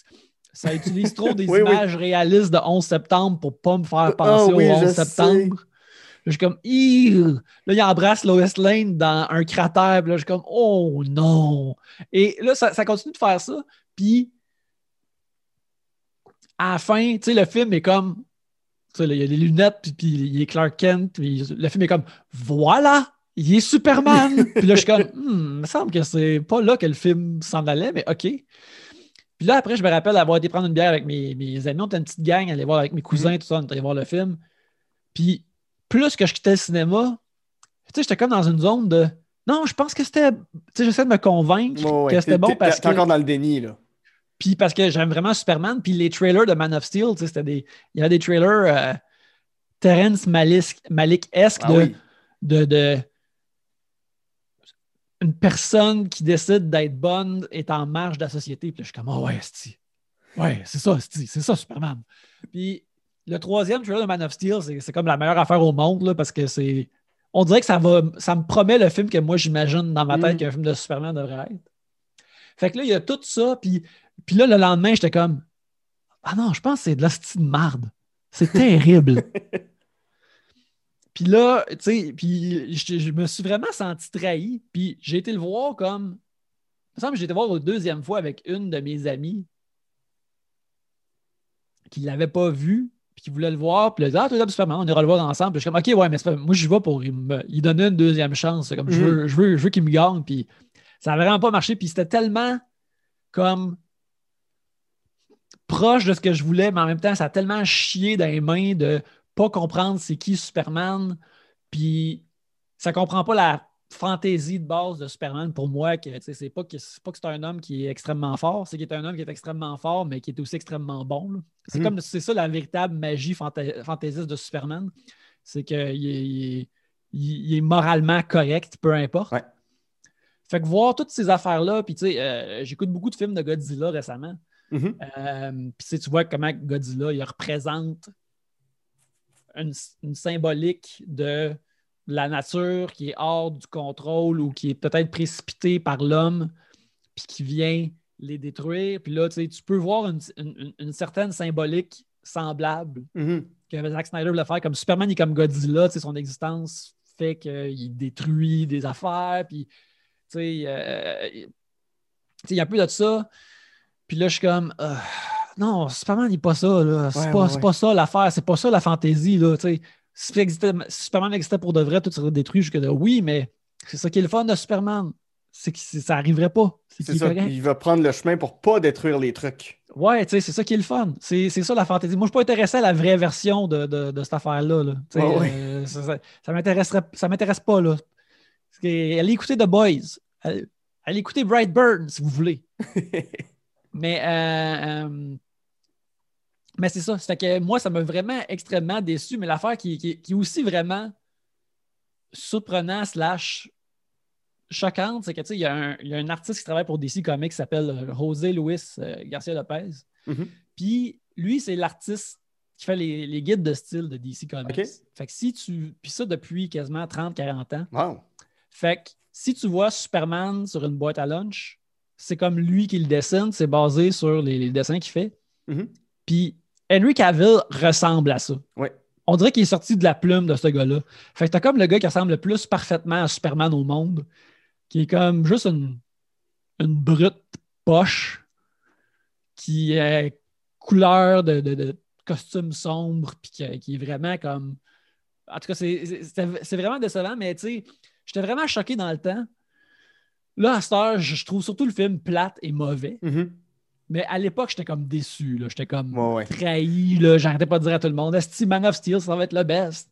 ça utilise trop des Oui, oui. images réalistes de 11 septembre pour pas me faire penser Ah oui, au 11 je sais. septembre. Je suis comme, là, il embrasse Lois Lane dans un cratère. Puis là, je suis comme, oh non. Et là, ça, ça continue de faire ça. Puis, à la fin, tu sais, le film est comme, tu sais, il y a les lunettes, puis, puis il est Clark Kent. Puis le film est comme, voilà, il est Superman. puis là, je suis comme, hmm, il me semble que c'est pas là que le film s'en allait, mais OK. Puis là, après, je me rappelle avoir été prendre une bière avec mes, mes amis. On était une petite gang, aller voir avec mes cousins, tout ça, on était allé voir le film. Puis, plus que je quittais le cinéma, tu sais, j'étais comme dans une zone de. Non, je pense que c'était. Tu sais, j'essaie de me convaincre ouais. que c'était bon parce T'es que. encore dans le déni, là. Puis parce que j'aime vraiment Superman. Puis les trailers de Man of Steel, tu sais, c'était des. Il y avait des trailers euh, Terrence Malick- Malick-esque Ah de, oui. de, de- Une personne qui décide d'être bonne est en marge de la société. Puis là, je suis comme, oh ouais, esti. Ouais, c'est ça, esti. C'est ça, Superman. Puis le troisième trailer de Man of Steel, c'est c'est comme la meilleure affaire au monde, là, parce que c'est. On dirait que ça va. Ça me promet le film que moi j'imagine dans ma tête Mm. qu'un film de Superman devrait être. Fait que là, il y a tout ça, puis, puis là, le lendemain, j'étais comme Ah non, je pense que c'est de la de marde. C'est terrible. puis là, tu sais, puis je, je me suis vraiment senti trahi. Puis j'ai été le voir comme. Il me semble que j'ai été voir une deuxième fois avec une de mes amies qui ne l'avait pas vu. puis qui voulait le voir, puis a dit Ah, toi, Superman, on ira le voir ensemble. Puis je suis comme Ok, ouais, mais pas- moi, je vais pour me- il donner une deuxième chance. Comme je veux, je veux, je veux qu'il me gagne, puis ça n'a vraiment pas marché, puis c'était tellement comme proche de ce que je voulais, mais en même temps, ça a tellement chié dans les mains de pas comprendre c'est qui Superman, puis ça comprend pas la fantaisie de base de Superman pour moi, que c'est pas que c'est pas que c'est un homme qui est extrêmement fort, c'est qu'il est un homme qui est extrêmement fort, mais qui est aussi extrêmement bon. C'est Mhm. comme c'est ça la véritable magie fanta- fantaisiste de Superman, c'est qu'il est, il est- il est moralement correct, peu importe. Ouais. Fait que voir toutes ces affaires-là, puis tu sais, euh, j'écoute beaucoup de films de Godzilla récemment. Mhm. Euh, Puis tu vois comment Godzilla il représente une, une symbolique de la nature qui est hors du contrôle ou qui est peut-être précipitée par l'homme, puis qui vient les détruire. Puis là, tu sais, tu peux voir une, une- une certaine symbolique semblable Mhm. que Zack Snyder voulait faire. Comme Superman est comme Godzilla, tu sais, son existence fait qu'il détruit des affaires, puis tu sais, euh, il y a un peu de ça. Puis là, je suis comme, euh, non, Superman n'est pas ça, là. C'est Ouais, pas, ouais, pas ça l'affaire, c'est pas ça la fantaisie, là, tu. Si, Superman existait pour de vrai, tout serait détruit jusque là. Oui, mais c'est ça qui est le fun de Superman. C'est que ça arriverait pas. C'est ça, il va prendre le chemin pour pas détruire les trucs. Ouais, tu sais, c'est ça qui est le fun. C'est ça la fantaisie. Moi, je suis pas intéressé à la vraie version de, de- de cette affaire-là. là. Euh, ça, ça, ça m'intéresse pas. Là. Que- allez écouter The Boys. Allez, allez écouter Brightburn si vous voulez. Mais, euh, euh, mais c'est ça. C'est que moi, ça m'a vraiment extrêmement déçu. Mais l'affaire qui, qui- qui est aussi vraiment surprenant slash choquante, c'est que tu sais, il y, a un- y a un artiste qui travaille pour DC Comics qui s'appelle euh, José Luis euh, Garcia Lopez. Mhm. Puis lui, c'est l'artiste qui fait les, les guides de style de DC Comics. Fait que si tu. Puis ça depuis quasiment 30-40 ans. Wow. Fait que si tu vois Superman sur une boîte à lunch, c'est comme lui qui le dessine, c'est basé sur les, les dessins qu'il fait. Mhm. Puis Henry Cavill ressemble à ça. Ouais. On dirait qu'il est sorti de la plume de ce gars-là. Fait que t'as comme le gars qui ressemble le plus parfaitement à Superman au monde, qui est comme juste une, une brute poche, qui est couleur de, de- de costume sombre, puis qui, qui est vraiment comme. En tout cas, c'est- vraiment décevant, mais tu sais, j'étais vraiment choqué dans le temps. Là, à cette heure, je trouve surtout le film plate et mauvais. Mhm. Mais à l'époque, j'étais comme déçu. J'étais comme Ouais, ouais. trahi. J'arrêtais pas de dire à tout le monde Esti, Man of Steel, ça va être le best.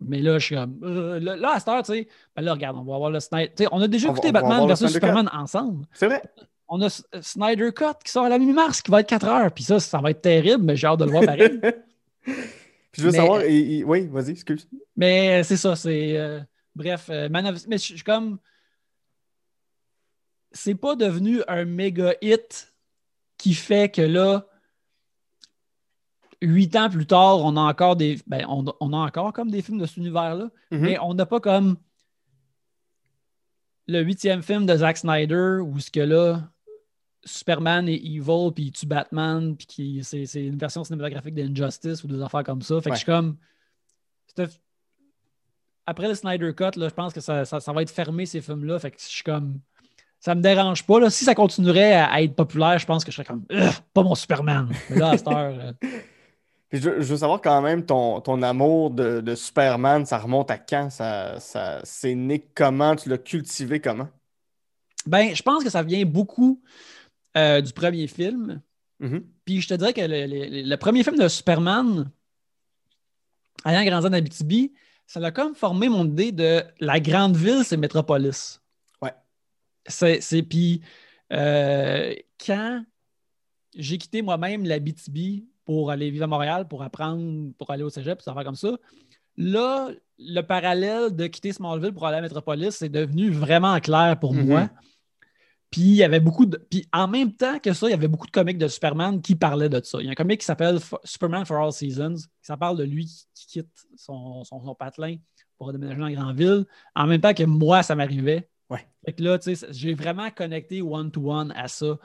Mais là, je suis comme. euh, là, à cette heure, tu sais, ben là, regarde, on va voir le Snyder. on a déjà On écouté va Batman versus Superman ensemble. C'est vrai. On a Snyder Cut qui sort à la mi-mars, qui va être 4 heures. Puis ça, ça va être terrible, mais j'ai hâte de le voir pareil. Puis je veux Mais- savoir. et- et- oui, vas-y, excuse. Mais c'est ça, c'est. euh, bref, euh, Man of- Mais je suis comme. C'est pas devenu un méga hit qui fait que là, huit ans plus tard, on a encore des. Ben, on, on a encore comme des films de cet univers-là, Mhm. mais on n'a pas comme le huitième film de Zack Snyder où ce que là. Superman est evil, puis il tue Batman, puis qui- c'est c'est une version cinématographique d'Injustice ou des affaires comme ça. Fait que Ouais. je suis comme. après le Snyder Cut, là, je pense que ça, ça- ça va être fermé, ces films-là. Fait que je suis comme. Ça me dérange pas. Là. Si ça continuerait à, à être populaire, je pense que je serais comme. Pas mon Superman. Mais là, à cette heure. euh, Puis je, je veux savoir quand même ton, ton amour de, de Superman, ça remonte à quand? Ça, ça, c'est né comment? Tu l'as cultivé comment? Ben, je pense que ça vient beaucoup euh, du premier film. Mhm. Puis je te dirais que le, le- le premier film de Superman, ayant grandi en Abitibi, ça a comme formé mon idée de la grande ville, c'est Métropolis. C'est, puis euh, quand j'ai quitté moi-même l'Abitibi pour aller vivre à Montréal, pour apprendre, pour aller au cégep, ça faire comme ça, là, le parallèle de quitter Smallville pour aller à Métropolis, c'est devenu vraiment clair pour Mhm. moi. Puis il y avait beaucoup de. Puis en même temps que ça, il y avait beaucoup de comics de Superman qui parlaient de ça. Il y a un comic qui s'appelle Superman for All Seasons, qui ça parle de lui qui, qui quitte son, son, son patelin pour déménager dans la grande ville. En même temps que moi, ça m'arrivait. Ouais. Fait que là, tu sais, j'ai vraiment connecté one-to-one à ça.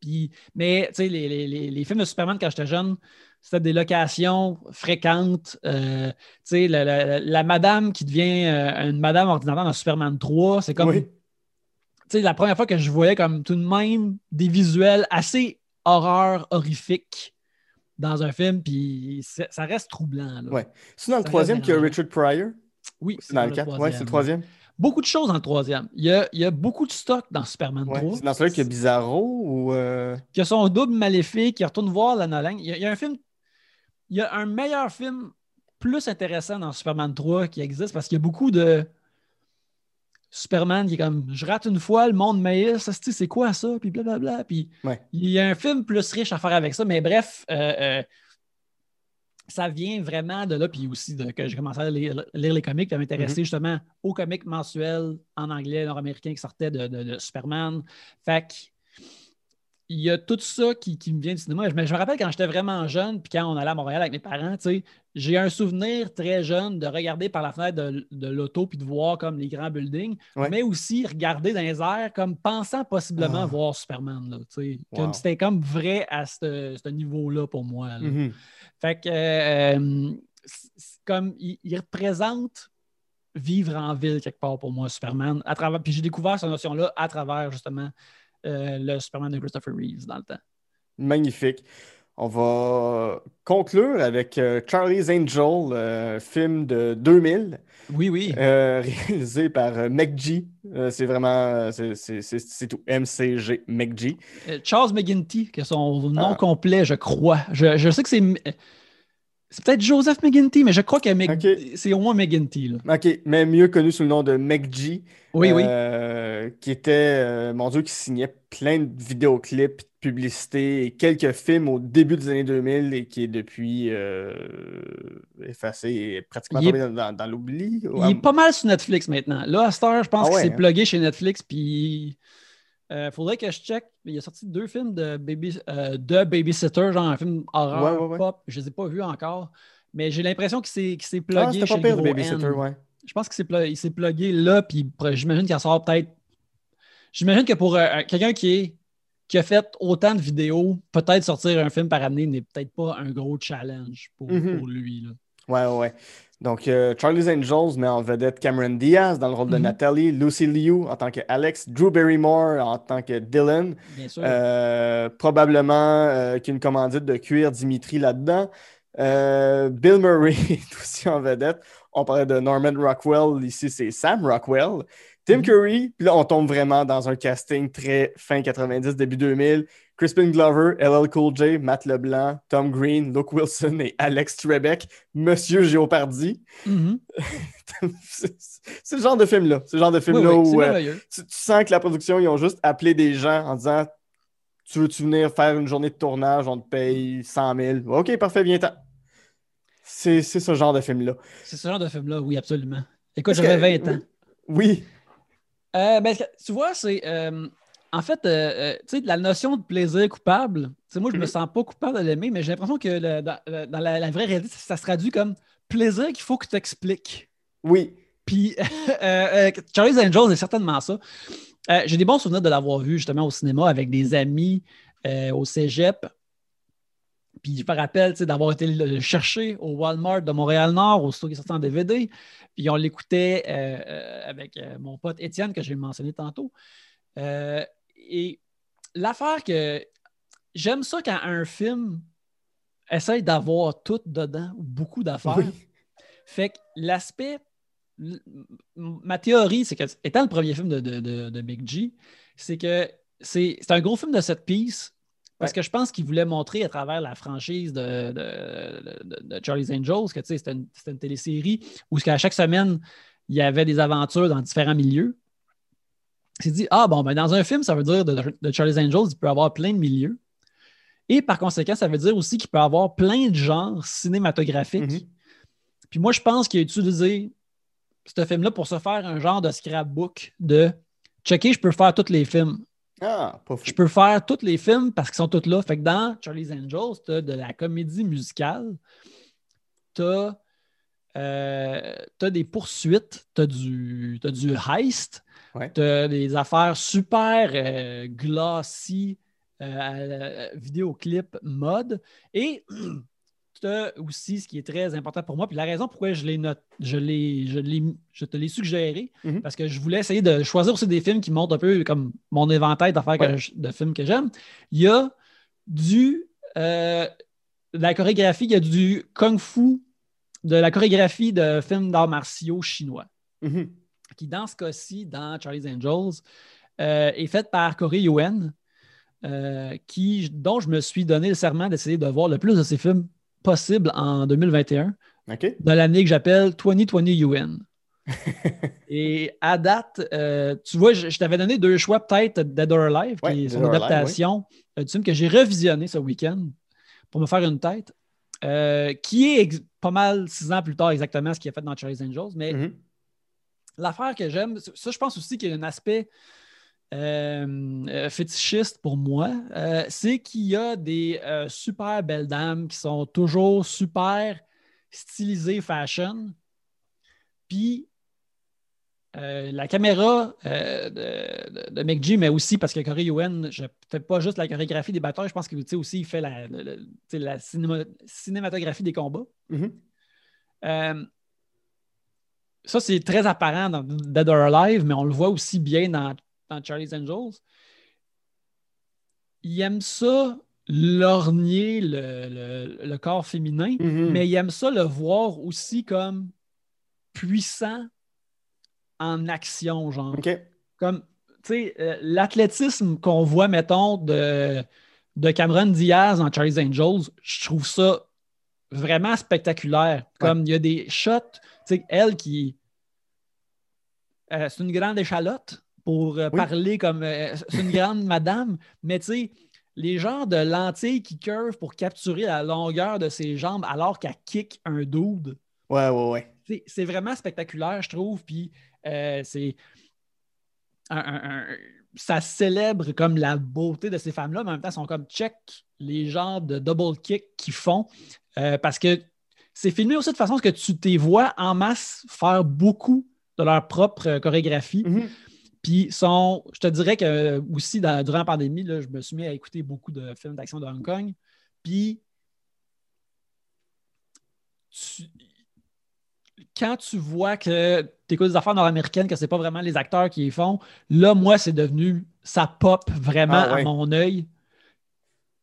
Puis, mais, tu sais, les, les- les- films de Superman, quand j'étais jeune, c'était des locations fréquentes. Euh, tu sais, la, la- la madame qui devient euh, une madame ordinaire dans Superman 3, c'est comme Oui. tu sais, la première fois que je voyais comme tout de même des visuels assez horreur, horrifiques dans un film, puis ça reste troublant. là. Ouais. C'est dans le Ça troisième qu'il y a. Richard Pryor? Oui, C'est dans le 4. Ouais, c'est le troisième. Beaucoup de choses dans le troisième. Il y a, il y a beaucoup de stock dans Superman Ouais. 3. C'est dans celui qu'il y a Bizarro ou. euh, qui a son double maléfique, qui retourne voir la Nolan. Il y, a, il y a un film, il y a un meilleur film plus intéressant dans Superman 3 qui existe parce qu'il y a beaucoup de Superman qui est comme je rate une fois, le monde maïs, c'est quoi ça, puis blablabla. Puis Ouais. il y a un film plus riche à faire avec ça, mais bref, euh, euh, ça vient vraiment de là, puis aussi de, que j'ai commencé à lire, lire les comics, à m'intéresser Mm-hmm. justement aux comics mensuels en anglais, nord-américain qui sortaient de, de- de Superman. Fait que il y a tout ça qui, qui me vient du cinéma. Je me, je me rappelle quand j'étais vraiment jeune, puis quand on allait à Montréal avec mes parents, j'ai un souvenir très jeune de regarder par la fenêtre de, de l'auto puis de voir comme les grands buildings, Ouais. mais aussi regarder dans les airs comme pensant possiblement Ah. voir Superman. Wow. C'était comme vrai à ce ce niveau-là pour moi. là. mhm. Fait que, euh, comme il, il représente vivre en ville quelque part pour moi, Superman. À travers, puis j'ai découvert cette notion-là à travers justement euh, le Superman de Christopher Reeves dans le temps. Magnifique. On va conclure avec euh, Charlie's Angel, euh, film de 2000, Oui, oui. euh, réalisé par McG. C'est vraiment, c'est- tout, MCG, McG. Charles McGinty, qui est son nom Ah. complet, je crois. Je, je sais que c'est. C'est peut-être Joseph McGinty, mais je crois que Mc- c'est au moins McGinty. là. OK, mais mieux connu sous le nom de McG. Oui, oui. euh, Qui était, euh, mon Dieu, qui signait plein de vidéoclips, de publicités et quelques films au début des années 2000 et qui est depuis euh, effacé et pratiquement Il tombé dans, dans- dans l'oubli. Il est pas mal sur Netflix maintenant. Là, à cette heure, je pense Ah qu'il ouais, s'est hein? plugué chez Netflix. Puis il faudrait que je check. Il a sorti deux films de, baby, euh, de Babysitter, genre un film horreur Ouais, ouais, ouais. pop. Je ne les ai pas vus encore. Mais j'ai l'impression qu'il s'est, qu'il s'est Ah, plugué chez pas le pire Babysitter, N. ouais. Je pense qu'il s'est, plu- il s'est plugué là. Puis j'imagine qu'il en sort peut-être. J'imagine que pour euh, quelqu'un qui est qui a fait autant de vidéos, peut-être sortir un film par année n'est peut-être pas un gros challenge pour, Mhm. pour lui. Là. Ouais, ouais. Donc, euh, Charlie's Angels met en vedette Cameron Diaz dans le rôle de Mhm. Natalie, Lucy Liu en tant que Alex, Drew Barrymore en tant que Dylan, Bien sûr. Euh, probablement euh, qu'il y a une commandite de cuir Dimitri là-dedans. Bill Murray est aussi en vedette. On parlait de Norman Rockwell, ici c'est Sam Rockwell. Tim Mhm. Curry, puis là on tombe vraiment dans un casting très fin 90, début 2000. Crispin Glover, LL Cool J, Matt Leblanc, Tom Green, Luke Wilson et Alex Trebek, Monsieur Géopardy. Mhm. c'est c'est le genre de film-là. C'est le genre de film-là oui, où euh, tu, tu sens que la production, ils ont juste appelé des gens en disant Tu veux-tu venir faire une journée de tournage, on te paye 100 000. Ok, parfait, viens-t'en. C'est ce genre de film-là. C'est ce genre de film-là, oui, absolument. Écoute, j'avais que- 20 ans. Oui, Euh, ben, tu vois, c'est. euh, en fait, euh, euh, tu sais, la notion de plaisir coupable, tu sais, moi, je me Mhm. sens pas coupable de l'aimer, mais j'ai l'impression que le- dans, la, la vraie réalité, ça, se traduit comme plaisir qu'il faut que tu expliques. oui. Puis, euh, euh, Charlie's Angels est certainement ça. J'ai des bons souvenirs de l'avoir vu justement au cinéma avec des amis au cégep. Puis je me rappelle d'avoir été le chercher au Walmart de Montréal-Nord, au store qui est sorti en DVD. Puis on l'écoutait euh, avec mon pote Étienne, que j'ai mentionné tantôt. Euh, et l'affaire que j'aime ça quand un film essaye d'avoir tout dedans, ou beaucoup d'affaires. Oui. Fait que l'aspect. Ma théorie, c'est que, étant le premier film de, de, de, de Big G, c'est que c'est un gros film de cette piece parce Ouais. que je pense qu'il voulait montrer à travers la franchise de, de, Charlie's Angels que tu sais, c'était une, c'était une télésérie où à chaque semaine, il y avait des aventures dans différents milieux. Il s'est dit Ah, bon, ben, dans un film, ça veut dire de, de Charlie's Angels, il peut avoir plein de milieux. Et par conséquent, ça veut dire aussi qu'il peut avoir plein de genres cinématographiques. Mhm. Puis moi, je pense qu'il a utilisé ce film-là pour se faire un genre de scrapbook de checker, je peux faire tous les films. Ah, pas fou. Je peux faire tous les films parce qu'ils sont tous là. Fait que dans Charlie's Angels, tu as de la comédie musicale, tu as, des poursuites, tu as, du t'as du heist, Ouais. tu as des affaires super euh, glossy, euh, vidéoclip mode. Et tu as aussi ce qui est très important pour moi, puis la raison pourquoi je, note, je, l'ai, je, je te l'ai suggéré, Mhm. parce que je voulais essayer de choisir aussi des films qui montrent un peu comme mon éventail d'affaires Ouais. de films que j'aime. Il y a du, euh, la chorégraphie, il y a du kung-fu, de la chorégraphie de films d'arts martiaux chinois, Mhm. qui, dans ce cas-ci, dans Charlie's Angels, euh, est faite par Corey Yuen, euh, qui, dont je me suis donné le serment d'essayer de voir le plus de ses films possible en 2021, OK. dans l'année que j'appelle 2020 UN. Et à date, euh, tu vois, je, je t'avais donné deux choix, peut-être Dead or Alive, Ouais, qui est son adaptation du film que j'ai revisionné ce week-end pour me faire une tête, euh, qui est pas mal six ans plus tard exactement ce qu'il a fait dans Charlie's Angels. Mais Mhm. l'affaire que j'aime, ça, je pense aussi qu'il y a un aspect euh, euh, fétichiste pour moi, euh, c'est qu'il y a des super belles dames qui sont toujours super stylisées fashion. Puis euh, la caméra euh, de, de, McG, mais aussi parce que Corey Yuen, je ne fais pas juste la chorégraphie des batailles, je pense qu'il aussi il fait la, la cinéma- cinématographie des combats. Mhm. Euh, ça, c'est très apparent dans Dead or Alive, mais on le voit aussi bien dans, dans Charlie's Angels. Il aime ça lorgner le, le- le corps féminin, Mhm. mais il aime ça le voir aussi comme puissant en action, genre. OK. Comme, tu sais, euh, l'athlétisme qu'on voit, mettons, de, de Cameron Diaz en Charlie's Angels, je trouve ça vraiment spectaculaire. Comme il y a des shots, tu sais, elle qui. euh, c'est une grande échalote pour euh, Oui. parler comme. c'est une grande madame, mais tu sais, les genres de lentilles qui curvent pour capturer la longueur de ses jambes alors qu'elle kick un dude. Ouais, ouais, ouais. C'est- vraiment spectaculaire, je trouve. Puis euh, c'est. un- un- un- ça célèbre comme la beauté de ces femmes-là, mais en même temps, elles sont comme check les genres de double kick qu'ils font. euh, parce que c'est filmé aussi de façon à ce que tu les vois en masse faire beaucoup de leur propre euh, chorégraphie. Mhm. Puis sont, je te dirais que aussi dans- durant la pandémie, là, je me suis mis à écouter beaucoup de films d'action de Hong Kong. Puis tu- quand tu vois que tu écoutes des affaires nord-américaines, que c'est pas vraiment les acteurs qui les font, là, moi, c'est devenu ça pop vraiment Ah à mon œil.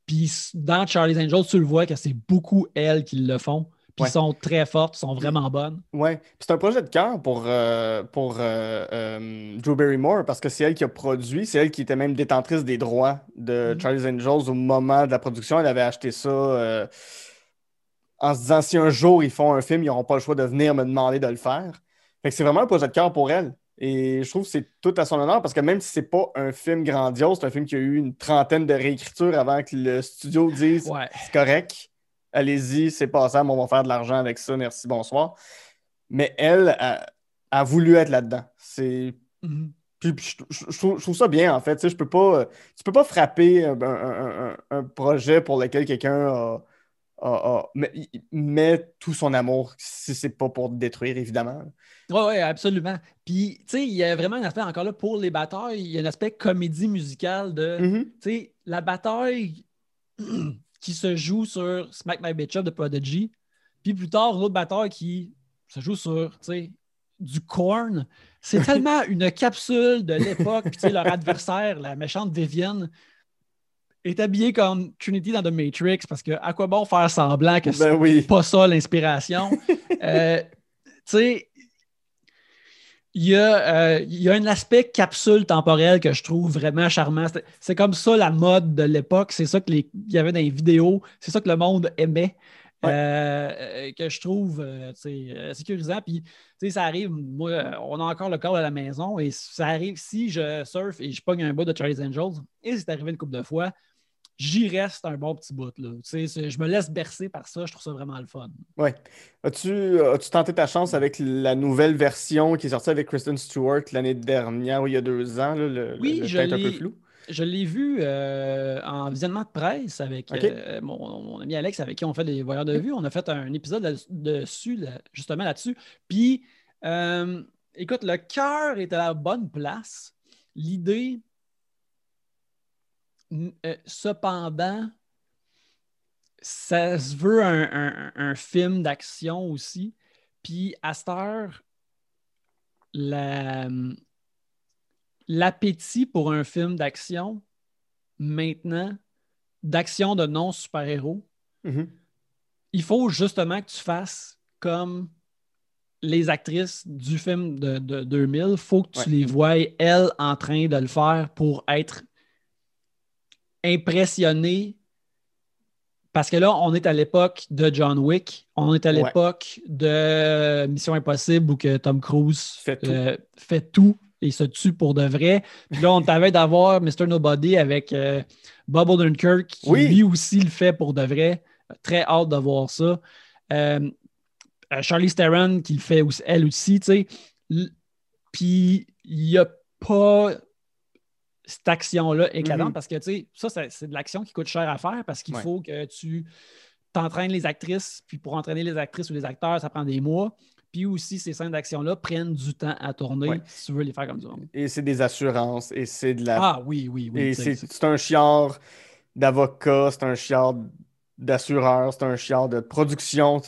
Puis dans Charlie's Angels, tu le vois que c'est beaucoup elles qui le font. Puis Ouais. sont très fortes, sont vraiment bonnes. Puis C'est un projet de cœur pour, euh, pour euh, euh, Drew Barrymore parce que c'est elle qui a produit, c'est elle qui était même détentrice des droits de Mhm. Charlie's Angels au moment de la production. Elle avait acheté ça euh, en se disant si un jour ils font un film, ils n'auront pas le choix de venir me demander de le faire. Fait que c'est vraiment un projet de cœur pour elle. Et je trouve que c'est tout à son honneur parce que même si c'est pas un film grandiose, c'est un film qui a eu une trentaine de réécritures avant que le studio dise Ouais. c'est correct, allez-y, c'est passable, on va faire de l'argent avec ça, merci, bonsoir. Mais elle a, a voulu être là-dedans. C'est. Mhm. Puis, puis je, trouve, je trouve ça bien, en fait. Tu sais, je peux pas, tu peux pas frapper un, un- un- un projet pour lequel quelqu'un a, a- a- met, tout son amour, si c'est pas pour te détruire, évidemment. Oui, oui, absolument. Puis, tu sais, il y a vraiment un aspect encore là pour les batailles, il y a un aspect comédie musicale de, Mhm. tu sais, la bataille qui se joue sur Smack My Bitch Up de Prodigy, puis plus tard, l'autre bataille qui se joue sur, tu sais, du corn. C'est tellement une capsule de l'époque, puis tu sais, leur adversaire, la méchante Vivienne, est habillée comme Trinity dans The Matrix, parce que à quoi bon faire semblant que Ben oui. pas ça l'inspiration? Euh, tu sais, il y, a, euh, il y a un aspect capsule temporelle que je trouve vraiment charmant. C'est- C'est comme ça la mode de l'époque. C'est ça qu'il y avait dans les vidéos. C'est ça que le monde aimait. Ouais. Euh, que je trouve euh, sécurisant. Puis, tu sais, ça arrive, moi, on a encore le corps à la maison et ça arrive si je surfe et je pogne un bout de Charlie's Angels, et c'est arrivé une couple de fois, j'y reste un bon petit bout. Là. Tu sais, c'est- je me laisse bercer par ça, je trouve ça vraiment le fun. Ouais. As-tu as-tu tenté ta chance avec la nouvelle version qui est sortie avec Kristen Stewart l'année dernière ou il y a deux ans, là, le, Oui, le je peut-être un peu l'ai- flou? Je l'ai vu euh, en visionnement de presse avec euh, mon, mon ami Alex, avec qui on fait des voyeurs de vue. On a fait un épisode là- dessus, là, justement là-dessus. Puis, euh, écoute, le cœur est à la bonne place. L'idée, cependant, ça se veut un, un- un film d'action aussi. Puis, à cette heure, la, l'appétit pour un film d'action, maintenant, d'action de non-super-héros, Mhm. il faut justement que tu fasses comme les actrices du film de, de 2000. Il faut que tu Ouais. les voies, elles, en train de le faire pour être impressionnées. Parce que là, on est à l'époque de John Wick, on est à Ouais. l'époque de Mission Impossible où que Tom Cruise Fait tout. euh, fait tout et se tue pour de vrai. Puis là, on t'avait d'avoir Mr. Nobody avec euh, Bob Odenkirk qui Oui. lui aussi le fait pour de vrai. Très hâte de voir ça. Euh, Charlie Theron qui le fait aussi, elle aussi, tu sais. Puis il n'y a pas cette action-là éclatante Mhm. parce que, tu sais, ça, ça, c'est de l'action qui coûte cher à faire parce qu'il Ouais. faut que tu t'entraînes les actrices. Puis pour entraîner les actrices ou les acteurs, ça prend des mois. Puis aussi, ces scènes d'action-là prennent du temps à tourner Ouais. si tu veux les faire comme ça. Et c'est des assurances, et c'est de la Ah oui, oui, oui. Et c'est un chiard d'avocat, c'est un chiard d'assureur, c'est un chiard de production.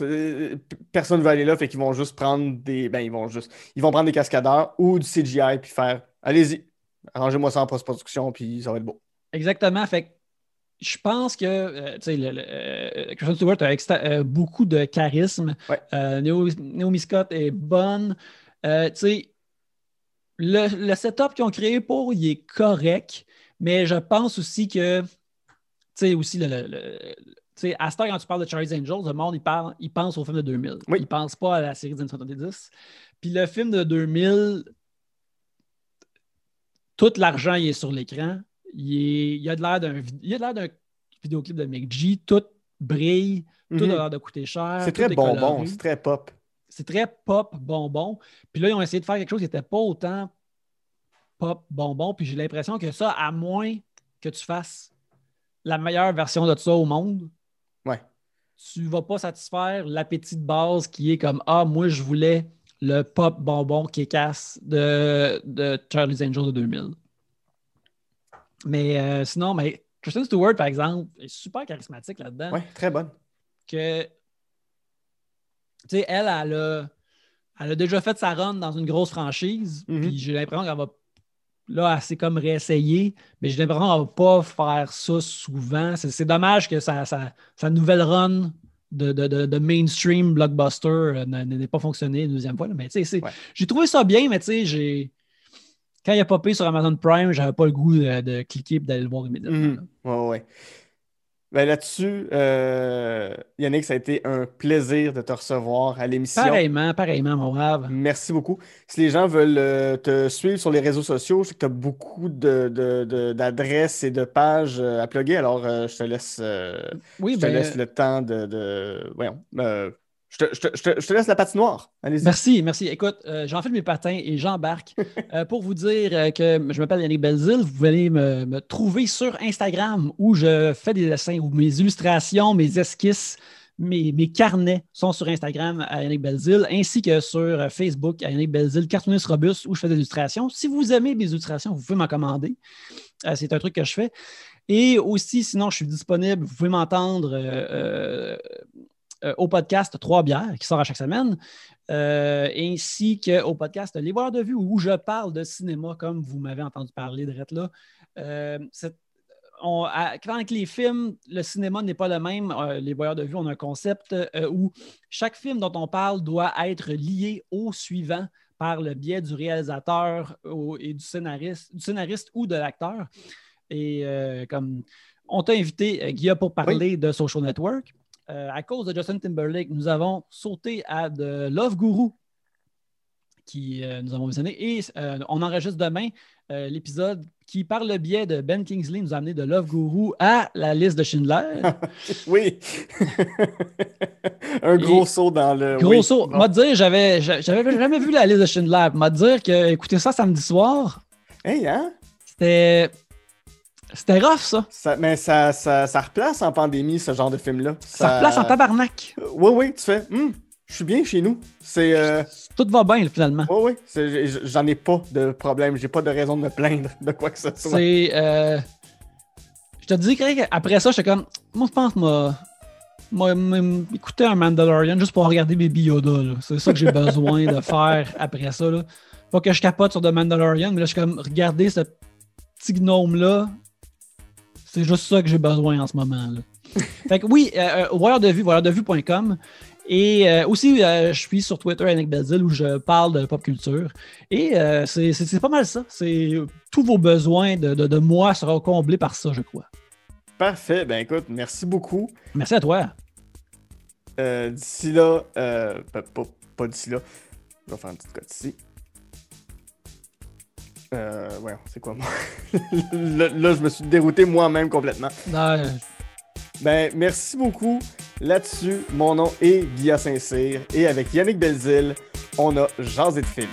Personne ne veut aller là, fait qu'ils vont juste prendre des. Ben, ils vont juste. Ils vont prendre des cascadeurs ou du CGI puis faire Allez-y, arrangez-moi ça en post-production, puis ça va être beau. Exactement. Fait que je pense que euh, tu sais, le- le, euh, Kristen Stewart a extra- euh, beaucoup de charisme. Ouais. Euh, Naomi, Scott est bonne. Tu sais, le, le setup qu'ils ont créé pour, il est correct, mais je pense aussi que, tu sais, aussi, le, à ce temps, quand tu parles de Charlie's Angels, le monde, il, parle, il pense au film de 2000. Oui. Il pense pas à la série des années 70. Puis le film de 2000, tout l'argent il est sur l'écran. Il, est- il a de l'air d'un a vidéoclip de Mick G. Tout brille, tout a Mhm. l'air de coûter cher. C'est très bonbon, c'est très pop. C'est très pop bonbon. Puis là, ils ont essayé de faire quelque chose qui n'était pas autant pop bonbon. Puis j'ai l'impression que ça, à moins que tu fasses la meilleure version de ça au monde, Ouais. tu vas pas satisfaire l'appétit de base qui est comme Ah, moi, je voulais le pop bonbon qui casse de, de Charlie's Angels de 2000. Mais euh, sinon, mais Kristen Stewart, par exemple, est super charismatique là-dedans. Ouais, très bonne. Que, tu sais, elle, elle a, elle a déjà fait sa run dans une grosse franchise. Mhm. Puis j'ai l'impression qu'elle va. Là, elle s'est comme réessayer, mais j'ai l'impression qu'elle ne va pas faire ça souvent. C'est c'est dommage que sa, sa- sa nouvelle run de, de- de- mainstream blockbuster euh, n'ait pas fonctionné une deuxième fois. là. Mais tu sais, c'est- Ouais. j'ai trouvé ça bien, mais tu sais, j'ai. Quand il a popé sur Amazon Prime, j'avais pas le goût de, de cliquer et d'aller le voir immédiatement. Là. Ouais, ouais. Ben là-dessus, euh, Yannick, ça a été un plaisir de te recevoir à l'émission. Pareillement, pareillement, mon brave. Merci beaucoup. Si les gens veulent euh, te suivre sur les réseaux sociaux, je sais que tu as beaucoup de, de- de- d'adresses et de pages euh, à plugger, alors je te laisse, Oui, je te ben, laisse le temps de. de- Voyons. Je, te, je te- je te- je te laisse la patinoire. Allez-y. Merci, merci. Écoute, euh, j'enfile mes patins et j'embarque Euh, pour vous dire euh, que je m'appelle Yannick Belzil. Vous pouvez me, me trouver sur Instagram où je fais des dessins, où mes illustrations, mes esquisses, mes, mes carnets sont sur Instagram à Yannick Belzil, ainsi que sur euh, Facebook à Yannick Belzil, cartooniste robuste, où je fais des illustrations. Si vous aimez mes illustrations, vous pouvez m'en commander. C'est un truc que je fais. Et aussi, sinon, je suis disponible. Vous pouvez m'entendre euh, euh, au podcast Trois bières qui sort à chaque semaine, euh, ainsi qu'au podcast Les Voyeurs de vue où je parle de cinéma, comme vous m'avez entendu parler de là. Euh, c'est- on- à- avec les films, le cinéma n'est pas le même. Euh, les voyeurs de vue, on a un concept euh, où chaque film dont on parle doit être lié au suivant par le biais du réalisateur au- et du scénariste, du scénariste ou de l'acteur. Et euh, comme on t'a invité, euh, Guilla, pour parler de Social Network. Euh, à cause de Justin Timberlake, nous avons sauté à de Love Guru, qui euh, nous avons visionné, et euh, on enregistre demain l'épisode qui, par le biais de Ben Kingsley, nous a amené de Love Guru à la liste de Schindler. Oui. un gros Et- saut dans le. Gros oui. saut. M'a dire, j'avais, j'avais jamais vu la liste de Schindler. M'a dire que, écoutez ça samedi soir, Hey, hein? c'était. C'était rough, ça. Ça- mais ça, ça, ça replace en pandémie ce genre de film-là. Ça replace en tabarnak. Oui, oui, tu fais. Hum, je suis bien chez nous. C'est. euh, Tout va bien, finalement. Oui, oui. J'en ai pas de problème. J'ai pas de raison de me plaindre de quoi que ce soit. C'est. euh, Je te dis qu'après ça, j'étais comme. Moi, je pense, moi. Moi, écouter un Mandalorian juste pour regarder Baby Yoda. C'est ça que j'ai besoin de faire après ça. Là. Pas que je capote sur The Mandalorian, mais là, je suis comme, regardez ce petit gnome-là. C'est juste ça que j'ai besoin en ce moment. Là. fait que oui, euh, euh, voyeur de vue, voyeurdevue.com. Et euh, aussi, euh, je suis sur Twitter, Yannick Belzil, où je parle de pop culture. Et euh, c'est- pas mal ça. C'est tous vos besoins de, de- de moi seront comblés par ça, je crois. Parfait. Ben écoute, merci beaucoup. Merci à toi. Euh, d'ici là, euh, pas, pas- pas d'ici là. Je vais faire une petite cote ici. Euh, ouais, c'est quoi moi? là, je me suis dérouté moi-même complètement. Euh, Ben, merci beaucoup. Là-dessus, mon nom est Guilla Saint-Cyr et avec Yannick Belzil, on a Jasé de film.